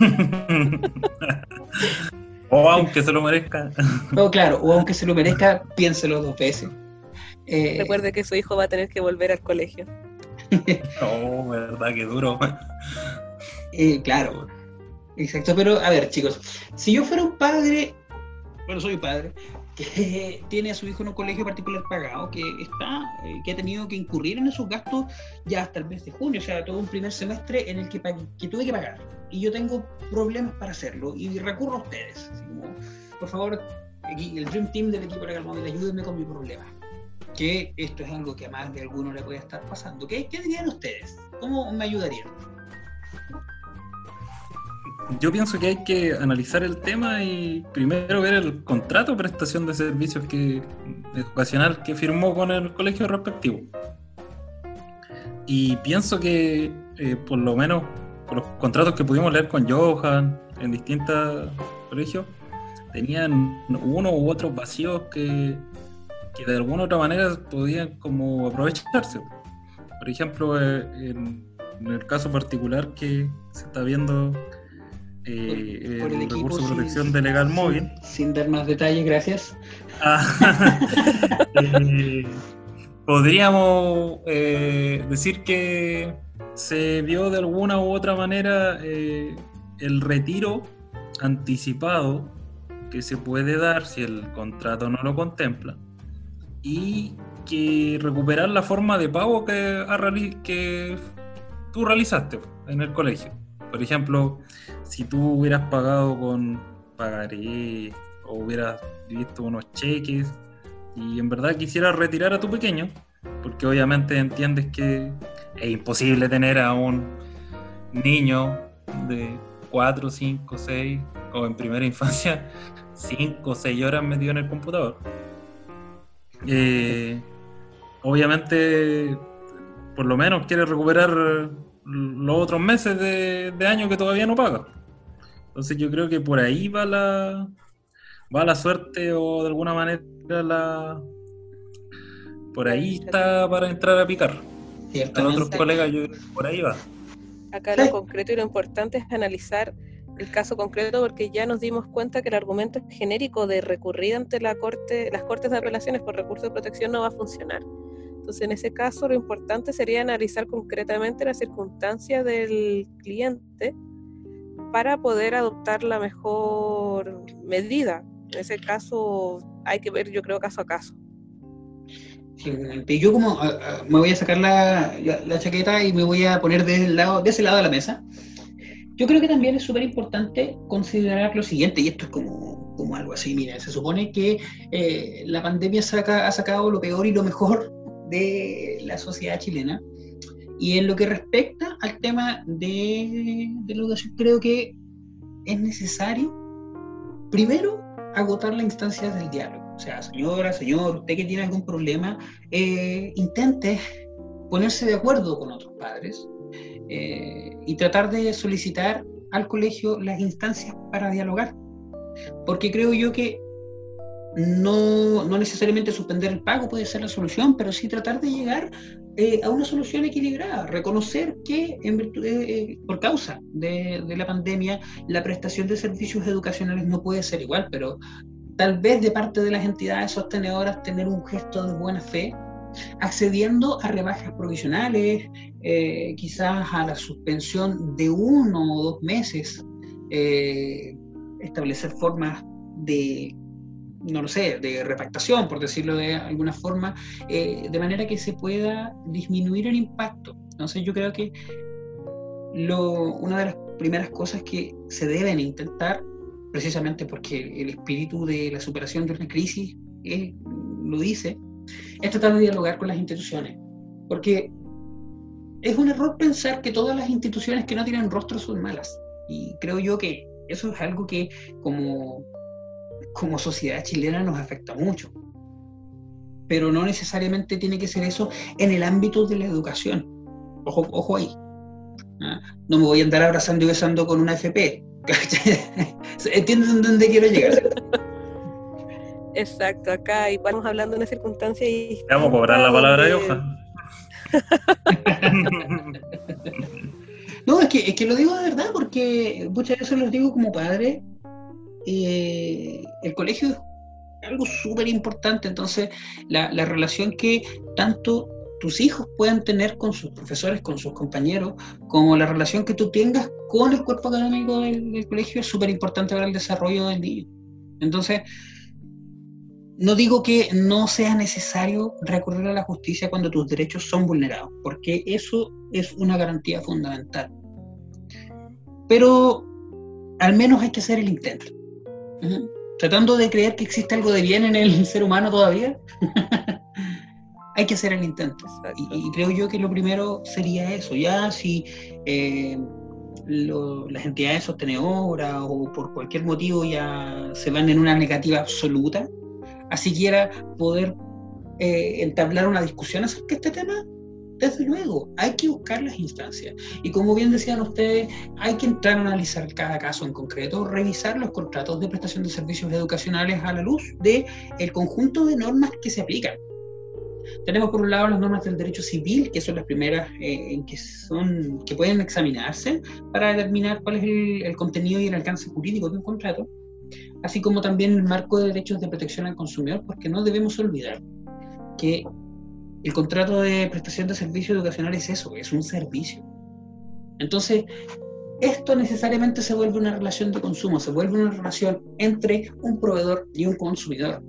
o aunque se lo merezca. o claro, o aunque se lo merezca, piénselo dos veces. Eh, Recuerde que su hijo va a tener que volver al colegio. oh, verdad, que duro. Eh, claro, exacto. Pero a ver, chicos, si yo fuera un padre, bueno, soy padre, que tiene a su hijo en un colegio particular pagado, que está, eh, que ha tenido que incurrir en esos gastos ya hasta el mes de junio, o sea, todo un primer semestre en el que, que tuve que pagar. Y yo tengo problemas para hacerlo y recurro a ustedes. por favor, el Dream Team del equipo Legal Móvil, ayúdenme con mi problema. Que esto es algo que a más de alguno le puede estar pasando. ¿Qué, qué dirían ustedes? ¿Cómo me ayudarían? Yo pienso que hay que analizar el tema y primero ver el contrato de prestación de servicios que, educacional que firmó con el colegio respectivo. Y pienso que, eh, por lo menos, por los contratos que pudimos leer con Johan en distintos colegios, tenían uno u otros vacíos que, que de alguna u otra manera podían como aprovecharse. Por ejemplo, eh, en el caso particular que se está viendo eh, por, el, recurso de protección de legal móvil. Sin, dar más detalles, gracias. Ah, eh, podríamos eh, decir que se vio de alguna u otra manera el retiro anticipado que se puede dar si el contrato no lo contempla y que recuperar la forma de pago que, que tú realizaste en el colegio. Por ejemplo, si tú hubieras pagado con pagaré o hubieras visto unos cheques y en verdad quisieras retirar a tu pequeño, porque obviamente entiendes que es imposible tener a un niño de 4, 5, 6 o en primera infancia 5 o 6 horas metido en el computador. Eh, obviamente, por lo menos quieres recuperar los otros meses de, año que todavía no paga. Entonces yo creo que por ahí va la va la suerte o de alguna manera la por ahí está para entrar a picar. A otros colegas yo, por ahí va. Acá lo concreto y lo importante es analizar el caso concreto porque ya nos dimos cuenta que el argumento genérico de recurrir ante la corte, las cortes de apelaciones por recurso de protección no va a funcionar. Entonces, en ese caso, lo importante sería analizar concretamente las circunstancias del cliente para poder adoptar la mejor medida. En ese caso, hay que ver, yo creo, caso a caso. yo como me voy a sacar la, la, chaqueta y me voy a poner de, lado, de ese lado de la mesa, yo creo que también es súper importante considerar lo siguiente, y esto es como, como algo así, mira, se supone que eh, la pandemia saca, ha sacado lo peor y lo mejor de la sociedad chilena, y en lo que respecta al tema de, de la educación, creo que es necesario, primero, agotar las instancias del diálogo. O sea, señora, señor, usted que tiene algún problema, eh, intente ponerse de acuerdo con otros padres eh, y tratar de solicitar al colegio las instancias para dialogar. Porque creo yo que no, no, necesariamente suspender el pago puede ser la solución, pero sí tratar de llegar eh, a una solución equilibrada, reconocer que virtud, eh, por causa de, la pandemia la prestación de servicios educacionales no puede ser igual, pero tal vez de parte de las entidades sostenedoras tener un gesto de buena fe, accediendo a rebajas provisionales, eh, quizás a la suspensión de uno o dos meses, establecer formas de no lo sé, de repactación, por decirlo de alguna forma, eh, de manera que se pueda disminuir el impacto. Entonces yo creo que lo, una de las primeras cosas que se deben intentar, precisamente porque el espíritu de la superación de una crisis lo dice, es tratar de dialogar con las instituciones. Porque es un error pensar que todas las instituciones que no tienen rostro son malas. Y creo yo que eso es algo que como como sociedad chilena nos afecta mucho. Pero no necesariamente tiene que ser eso en el ámbito de la educación. Ojo, ojo ahí. ¿Ah? No me voy a andar abrazando y besando con una FP. ¿Entienden dónde quiero llegar? Exacto, acá y vamos hablando de una circunstancia y... Vamos a cobrar la palabra de hoja. no, es que, es que lo digo de verdad, porque muchas veces lo digo como padre, eh, el colegio es algo súper importante, entonces la, relación que tanto tus hijos puedan tener con sus profesores, con sus compañeros, como la relación que tú tengas con el cuerpo académico del, colegio es súper importante para el desarrollo del niño. Entonces, no digo que no sea necesario recurrir a la justicia cuando tus derechos son vulnerados, porque eso es una garantía fundamental. Pero al menos hay que hacer el intento. Tratando de creer que existe algo de bien en el ser humano todavía, hay que hacer el intento. Y, creo yo que lo primero sería eso. Ya si eh, las entidades sostenedoras o por cualquier motivo ya se van en una negativa absoluta, así quiera poder eh, entablar una discusión acerca de este tema, desde luego, hay que buscar las instancias. Y como bien decían ustedes, hay que entrar a analizar cada caso en concreto, revisar los contratos de prestación de servicios educacionales a la luz del el conjunto de normas que se aplican. Tenemos por un lado las normas del derecho civil, que son las primeras eh, en que, son, que pueden examinarse para determinar cuál es el, el contenido y el alcance jurídico de un contrato, así como también el marco de derechos de protección al consumidor, porque no debemos olvidar que el contrato de prestación de servicio educacional es eso, es un servicio. Entonces, esto necesariamente se vuelve una relación de consumo, se vuelve una relación entre un proveedor y un consumidor.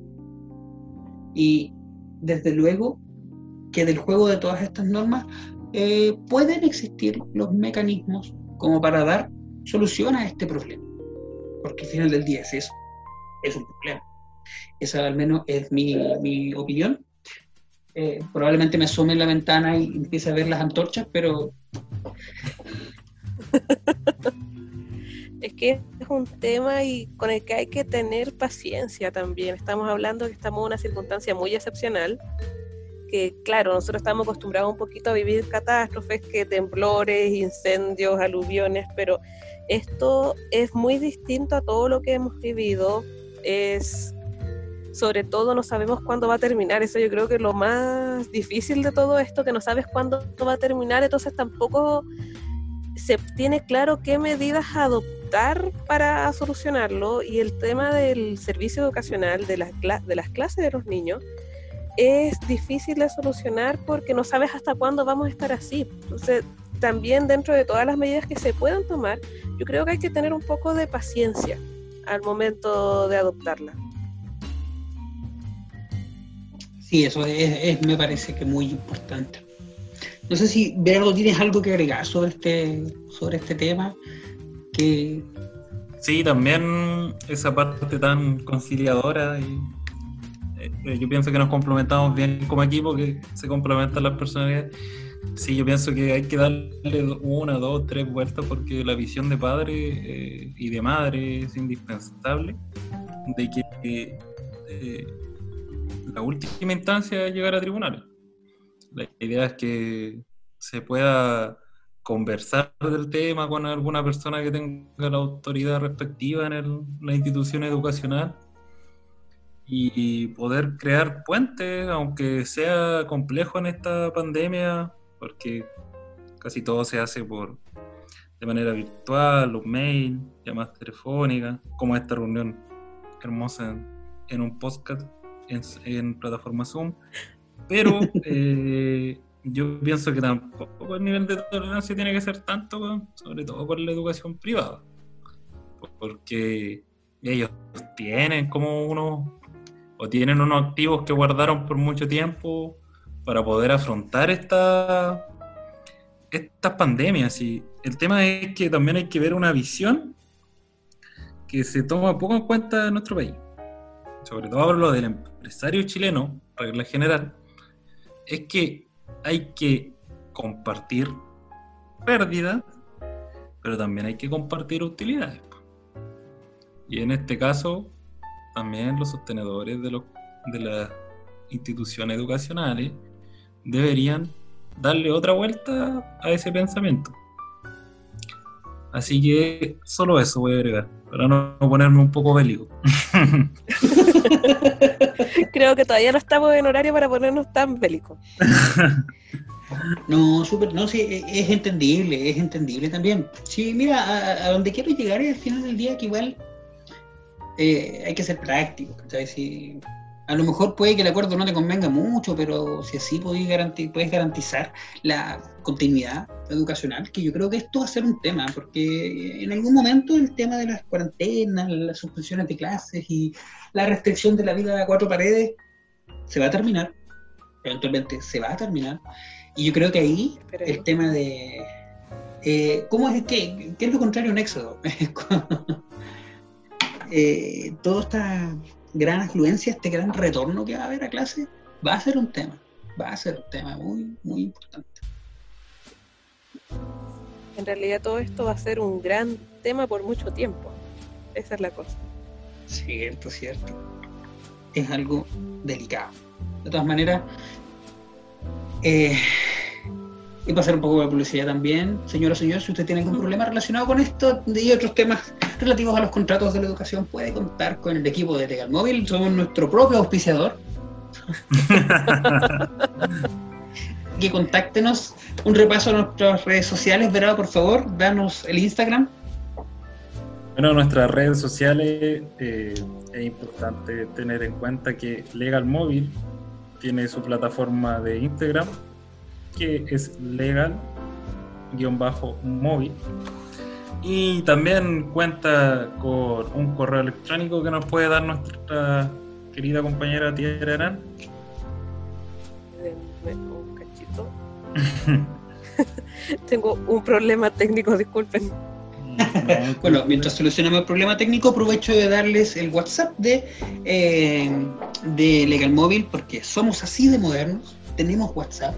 Y desde luego que del juego de todas estas normas eh, pueden existir los mecanismos como para dar solución a este problema. Porque al final del día es eso, es un problema. Esa al menos es mi, mi opinión eh, probablemente me asome en la ventana y empiece a ver las antorchas, pero... es que es un tema y con el que hay que tener paciencia también. Estamos hablando que estamos en una circunstancia muy excepcional, que claro, nosotros estamos acostumbrados un poquito a vivir catástrofes, que temblores, incendios, aluviones, pero esto es muy distinto a todo lo que hemos vivido. Es sobre todo no sabemos cuándo va a terminar. Eso yo creo que es lo más difícil de todo esto, que no sabes cuándo va a terminar, entonces tampoco se tiene claro qué medidas adoptar para solucionarlo y el tema del servicio educacional, de las, de las clases de los niños, es difícil de solucionar porque no sabes hasta cuándo vamos a estar así. Entonces, también dentro de todas las medidas que se puedan tomar, yo creo que hay que tener un poco de paciencia al momento de adoptarla. Sí, eso es, me parece que muy importante. No sé si, Berardo, tienes algo que agregar sobre este, sobre este tema. Que... Sí, también esa parte tan conciliadora y eh, yo pienso que nos complementamos bien como equipo, que se complementan las personalidades. Sí, yo pienso que hay que darle una, dos, tres vueltas porque la visión de padre eh, y de madre es indispensable. De que eh, la última instancia es llegar a tribunales. La idea es que se pueda conversar del tema con alguna persona que tenga la autoridad respectiva en la institución educacional y poder crear puentes, aunque sea complejo en esta pandemia, porque casi todo se hace por de manera virtual, los mails, llamadas telefónicas, como esta reunión hermosa en, un podcast en, plataforma Zoom. Pero eh, yo pienso que tampoco el nivel de tolerancia tiene que ser tanto, sobre todo con la educación privada, porque ellos tienen como unos, o tienen unos activos que guardaron por mucho tiempo para poder afrontar esta, estas pandemias. Y el tema es que también hay que ver una visión que se toma poco en cuenta en nuestro país. Sobre todo hablo del empresario chileno, regla general, es que hay que compartir pérdidas, pero también hay que compartir utilidades. Y en este caso, también los sostenedores de, de las instituciones educacionales deberían darle otra vuelta a ese pensamiento. Así que solo eso voy a agregar, para no ponerme un poco bélico. Creo que todavía no estamos en horario para ponernos tan bélicos. No, súper, no, sí, e, es entendible, es entendible también. Sí, mira, a, donde quiero llegar es al final del día que igual eh, hay que ser práctico, ¿sabes? Si a lo mejor puede que el acuerdo no te convenga mucho, pero si así puedes, garantizar la continuidad educacional, que yo creo que esto va a ser un tema, porque en algún momento el tema de las cuarentenas, las suspensiones de clases y la restricción de la vida a cuatro paredes se va a terminar, eventualmente se va a terminar, y yo creo que ahí el tema de... Eh, ¿Cómo es que qué es lo contrario a un éxodo? eh, todo está gran afluencia, este gran retorno que va a haber a clase, va a ser un tema, va a ser un tema muy, muy importante. En realidad todo esto va a ser un gran tema por mucho tiempo. Esa es la cosa. Cierto, cierto. Es algo delicado. De todas maneras, eh, y hacer un poco de publicidad también, señora, señor, si usted tiene algún problema relacionado con esto y otros temas relativos a los contratos de la educación, puede contar con el equipo de Legal Móvil. Somos nuestro propio auspiciador. que contáctenos. Un repaso a nuestras redes sociales, Verá, por favor, danos el Instagram. Bueno, nuestras redes sociales eh, es importante tener en cuenta que Legal Móvil tiene su plataforma de Instagram que es legal-móvil. Y también cuenta con un correo electrónico que nos puede dar nuestra querida compañera Tierra Arán. Un cachito. Tengo un problema técnico, disculpen. bueno, mientras solucionamos el problema técnico, aprovecho de darles el WhatsApp de, eh, de Legal Móvil, porque somos así de modernos, tenemos WhatsApp,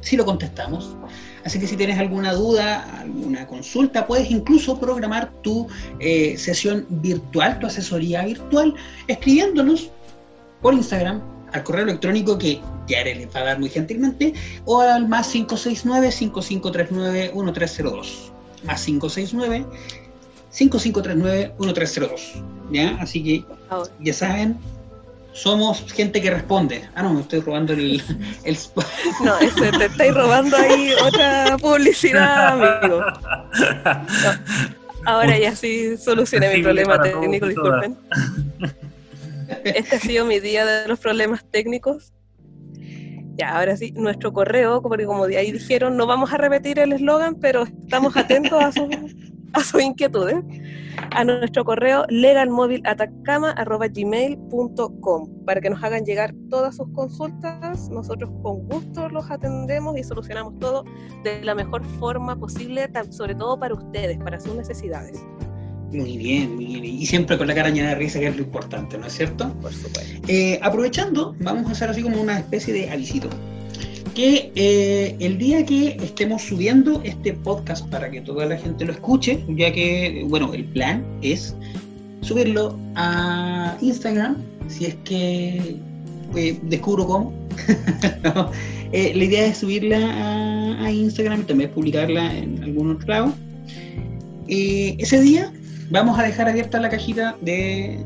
si lo contestamos. Así que si tienes alguna duda, alguna consulta, puedes incluso programar tu eh, sesión virtual, tu asesoría virtual, escribiéndonos por Instagram al correo electrónico que ya les va a dar muy gentilmente, o al más 569-5539-1302. Más 569-5539-1302. ¿Ya? Así que ya saben, somos gente que responde. Ah, no, me estoy robando el. el... no, ese, te estáis robando ahí otra publicidad, amigo. Ahora ya sí solucioné mi problema técnico, disculpen. Este ha sido mi día de los problemas técnicos. Ya, ahora sí, nuestro correo, porque como de ahí dijeron, no vamos a repetir el eslogan, pero estamos atentos a sus a sus inquietudes a nuestro correo legalmobilatacama.gmail.com para que nos hagan llegar todas sus consultas, nosotros con gusto los atendemos y solucionamos todo de la mejor forma posible, sobre todo para ustedes, para sus necesidades. Muy bien, muy bien. Y siempre con la caraña de risa, que es lo importante, ¿no es cierto? Por supuesto. Eh, aprovechando, vamos a hacer así como una especie de avisito. Que eh, el día que estemos subiendo este podcast para que toda la gente lo escuche, ya que, bueno, el plan es subirlo a Instagram, si es que eh, descubro cómo. la idea es subirla a, Instagram y también publicarla en algún otro lado. ese día vamos a dejar abierta la cajita de,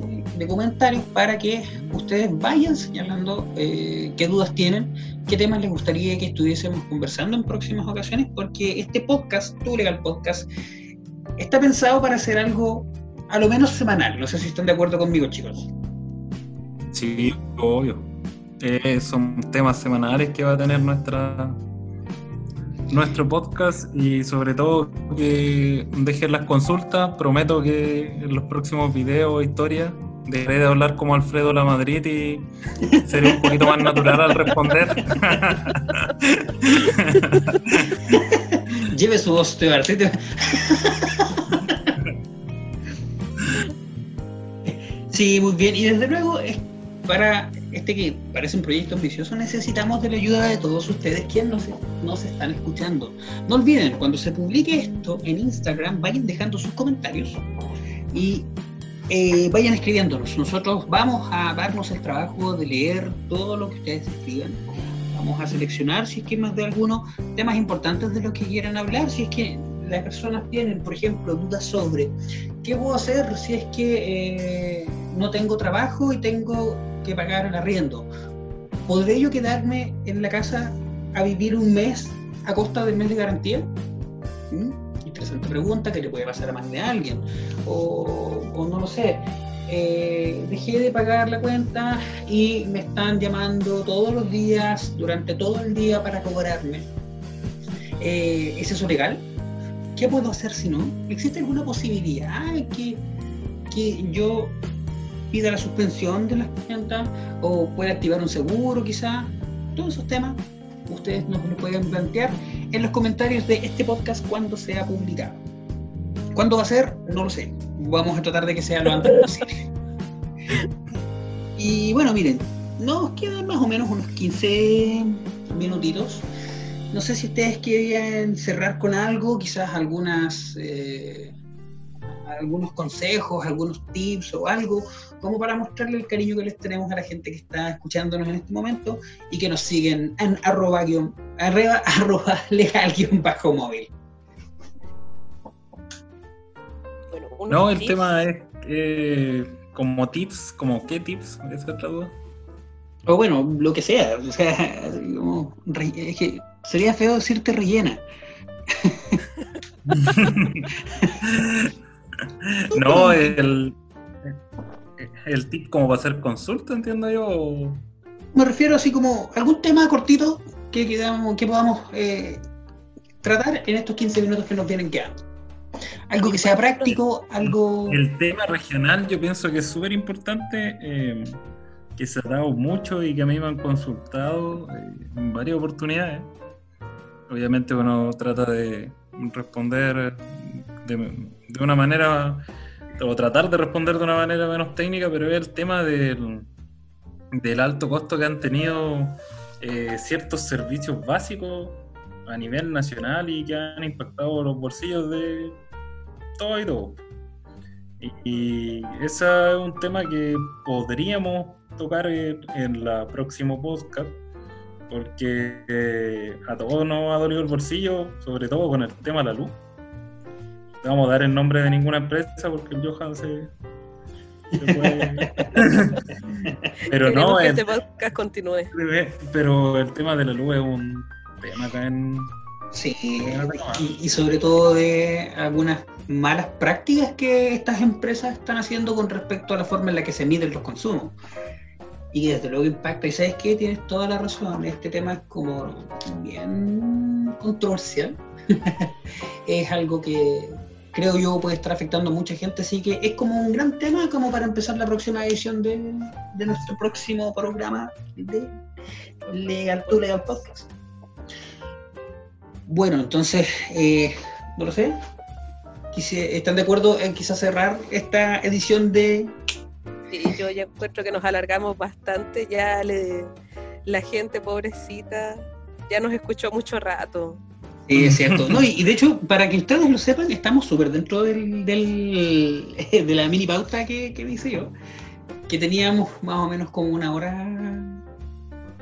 comentarios para que ustedes vayan señalando eh, qué dudas tienen, qué temas les gustaría que estuviésemos conversando en próximas ocasiones, porque este podcast, Tu Legal Podcast, está pensado para hacer algo a lo menos semanal. No sé si están de acuerdo conmigo, chicos. Sí, obvio. Eh, son temas semanales que va a tener nuestra nuestro podcast y sobre todo que dejen las consultas. Prometo que en los próximos videos o historias dejaré de hablar como Alfredo La Madrid y seré un poquito más natural al responder. Lleve su voz, te Sí, muy bien. Y desde luego, para este que parece un proyecto ambicioso, necesitamos de la ayuda de todos ustedes quienes nos, están escuchando. No olviden, cuando se publique esto en Instagram, vayan dejando sus comentarios y eh, vayan escribiéndonos. Nosotros vamos a darnos el trabajo de leer todo lo que ustedes escriban. Vamos a seleccionar si es que más de algunos temas importantes de los que quieran hablar, si es que las personas tienen, por ejemplo, dudas sobre qué puedo hacer si es que eh, no tengo trabajo y tengo que pagar el arriendo. ¿Podré yo quedarme en la casa a vivir un mes a costa del mes de garantía? ¿Mm? Pregunta que le puede pasar a más de alguien. O, no lo sé. Eh, dejé de pagar la cuenta y me están llamando todos los días, durante todo el día para cobrarme. Eh, ¿Es eso legal? ¿Qué puedo hacer si no? ¿Existe alguna posibilidad que, que yo pida la suspensión de las cuentas o puede activar un seguro quizá. Todos esos temas ustedes nos lo pueden plantear en los comentarios de este podcast cuando sea publicado. ¿Cuándo va a ser? No lo sé. Vamos a tratar de que sea lo antes posible. Y bueno, miren, nos quedan más o menos unos 15 minutitos. No sé si ustedes quieren cerrar con algo, quizás algunas eh, algunos consejos, algunos tips o algo, como para mostrarle el cariño que les tenemos a la gente que está escuchándonos en este momento y que nos siguen en arroba, legal bajo móvil. no, el tema es eh, como tips, como qué tips, es otra duda. O bueno, lo que sea, o sea, es que sería feo decirte rellena. no, el, el tip como va a ser consulta, entiendo yo. Me refiero así como algún tema cortito que, que podamos eh, tratar en estos 15 minutos que nos vienen quedando. Algo que sea práctico, algo... El tema regional yo pienso que es súper importante, eh, que se ha dado mucho y que a mí me han consultado eh, en varias oportunidades. Obviamente uno trata de responder de, de una manera, o tratar de responder de una manera menos técnica, pero es el tema del, del alto costo que han tenido eh, ciertos servicios básicos a nivel nacional y que han impactado los bolsillos de todo y todo. Y, ese es un tema que podríamos tocar en, el la próximo podcast, porque eh, a todos nos ha dolido el bolsillo, sobre todo con el tema de la luz vamos a dar el nombre de ninguna empresa porque el Johan se, puede... pero no que este podcast continúe. pero el tema de la luz es un tema acá en sí y, sobre todo de algunas malas prácticas que estas empresas están haciendo con respecto a la forma en la que se miden los consumos. Y desde luego impacta. Y sabes que tienes toda la razón. Este tema es como bien controversial. Es algo que creo yo puede estar afectando a mucha gente, así que es como un gran tema como para empezar la próxima edición de, de nuestro próximo programa de Legal to Legal Podcast. Bueno, entonces, eh, no lo sé. ¿Están de acuerdo en quizás cerrar esta edición de... Sí, yo ya encuentro que nos alargamos bastante, ya la gente pobrecita ya nos escuchó mucho rato. Sí, es cierto. No, y, de hecho, para que ustedes lo sepan, estamos súper dentro del, del, de la mini pauta que, que hice yo, que teníamos más o menos como una hora,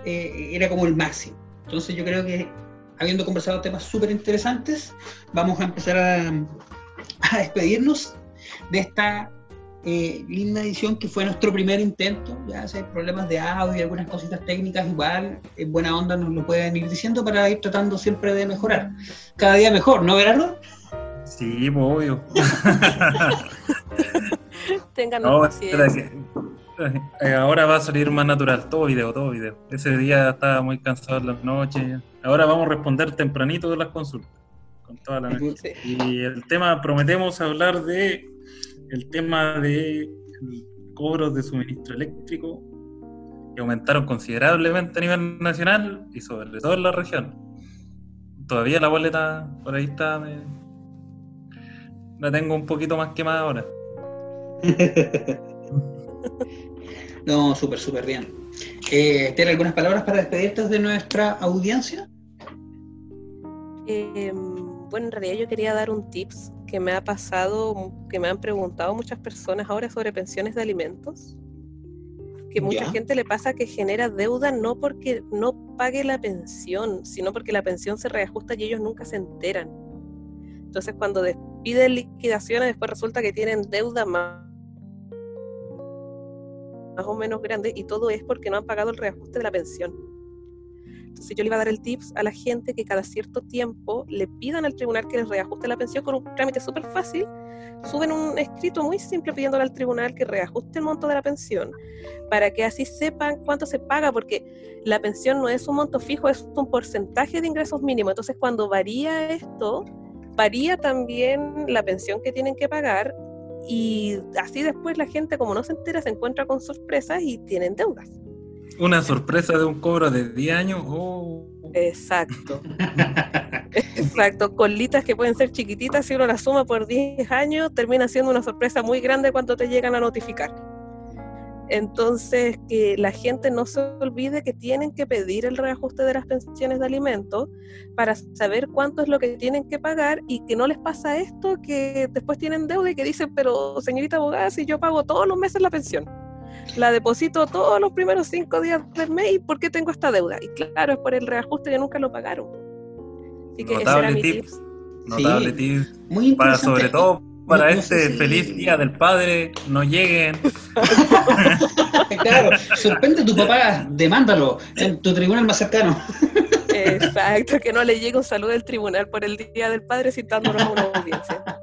eh, era como el máximo. Entonces yo creo que habiendo conversado temas súper interesantes, vamos a empezar a, a, despedirnos de esta eh, linda edición que fue nuestro primer intento. Ya si hay problemas de audio y algunas cositas técnicas, igual en buena onda nos lo pueden ir diciendo para ir tratando siempre de mejorar. Cada día mejor, ¿no, Gerardo? Sí, pues, obvio. Tengan no, eh, ahora va a salir más natural, todo video, todo video. Ese día estaba muy cansado en las noches. Ahora vamos a responder tempranito de las consultas. Con toda la noche. Y el tema, prometemos hablar de el tema de cobros de suministro eléctrico que aumentaron considerablemente a nivel nacional y sobre todo en la región. Todavía la boleta por ahí está. la tengo un poquito más quemada ahora. no, súper, súper bien. Eh, ¿Tiene algunas palabras para despedirte de nuestra audiencia? Eh, bueno, en realidad yo quería dar un tips que me ha pasado, que me han preguntado muchas personas ahora sobre pensiones de alimentos. Que mucha gente le pasa que genera deuda no porque no pague la pensión, sino porque la pensión se reajusta y ellos nunca se enteran. Entonces cuando despiden liquidaciones, después resulta que tienen deuda más, más o menos grande y todo es porque no han pagado el reajuste de la pensión. Entonces yo le iba a dar el tips a la gente que cada cierto tiempo le pidan al tribunal que les reajuste la pensión con un trámite súper fácil. Suben un escrito muy simple pidiéndole al tribunal que reajuste el monto de la pensión para que así sepan cuánto se paga, porque la pensión no es un monto fijo, es un porcentaje de ingresos mínimos. Entonces cuando varía esto, varía también la pensión que tienen que pagar y así después la gente como no se entera se encuentra con sorpresas y tienen deudas. Una sorpresa de un cobro de 10 años. Oh. Exacto. Exacto. Colitas que pueden ser chiquititas, si uno las suma por 10 años, termina siendo una sorpresa muy grande cuando te llegan a notificar. Entonces, que la gente no se olvide que tienen que pedir el reajuste de las pensiones de alimentos para saber cuánto es lo que tienen que pagar y que no les pasa esto, que después tienen deuda y que dicen, pero señorita abogada, si yo pago todos los meses la pensión la deposito todos los primeros cinco días del mes y ¿por qué tengo esta deuda? Y claro, es por el reajuste que nunca lo pagaron. Así que Notable ese era tips. Notable tips. Muy para, sobre todo para este feliz día del padre, no lleguen. claro, sorprende a tu papá, demándalo en tu tribunal más cercano. Exacto, que no le llegue un saludo del tribunal por el Día del Padre citándonos a una audiencia.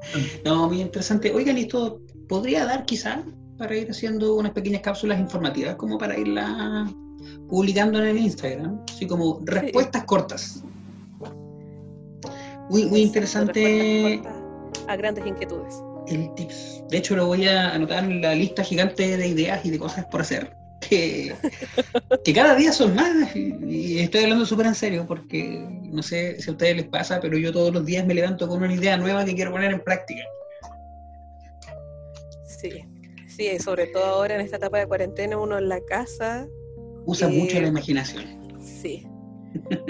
No, muy interesante. Oigan, esto podría dar quizá para ir haciendo unas pequeñas cápsulas informativas como para irlas publicando en el Instagram, así como respuestas cortas. Muy, muy interesante. A grandes inquietudes. El tips. De hecho, lo voy a anotar en la lista gigante de ideas y de cosas por hacer. Que, que cada día son más. Y, estoy hablando súper en serio porque no sé si a ustedes les pasa, pero yo todos los días me levanto con una idea nueva que quiero poner en práctica. Sí, Sí, sobre todo ahora en esta etapa de cuarentena, uno en la casa. Usa eh, mucho la imaginación. Sí.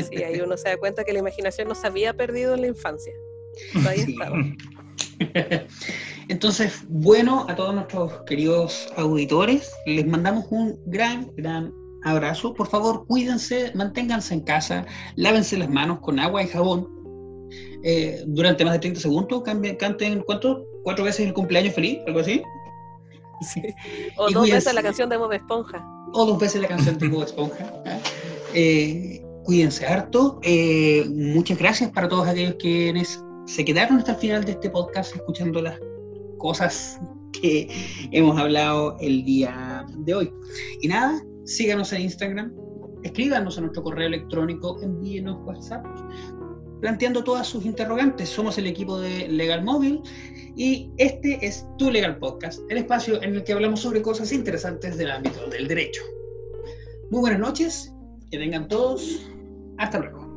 Sí, ahí uno se da cuenta que la imaginación no se había perdido en la infancia. Todavía estaba. Entonces, bueno, a todos nuestros queridos auditores, les mandamos un gran, gran abrazo. Por favor, cuídense, manténganse en casa, lávense las manos con agua y jabón. Eh, durante más de 30 segundos, canten, ¿cuánto? ¿Cuatro veces el cumpleaños feliz? ¿Algo así? O dos veces la canción de Bob Esponja. O dos veces la canción de Bob Esponja. Eh, cuídense harto. Eh, muchas gracias para todos aquellos quienes se quedaron hasta el final de este podcast escuchando las cosas que hemos hablado el día de hoy. Y nada, síganos en Instagram, escríbanos a nuestro correo electrónico, envíenos WhatsApp planteando todas sus interrogantes. Somos el equipo de Legal Móvil y este es Tu Legal Podcast, el espacio en el que hablamos sobre cosas interesantes del ámbito del derecho. Muy buenas noches, que tengan todos. Hasta luego.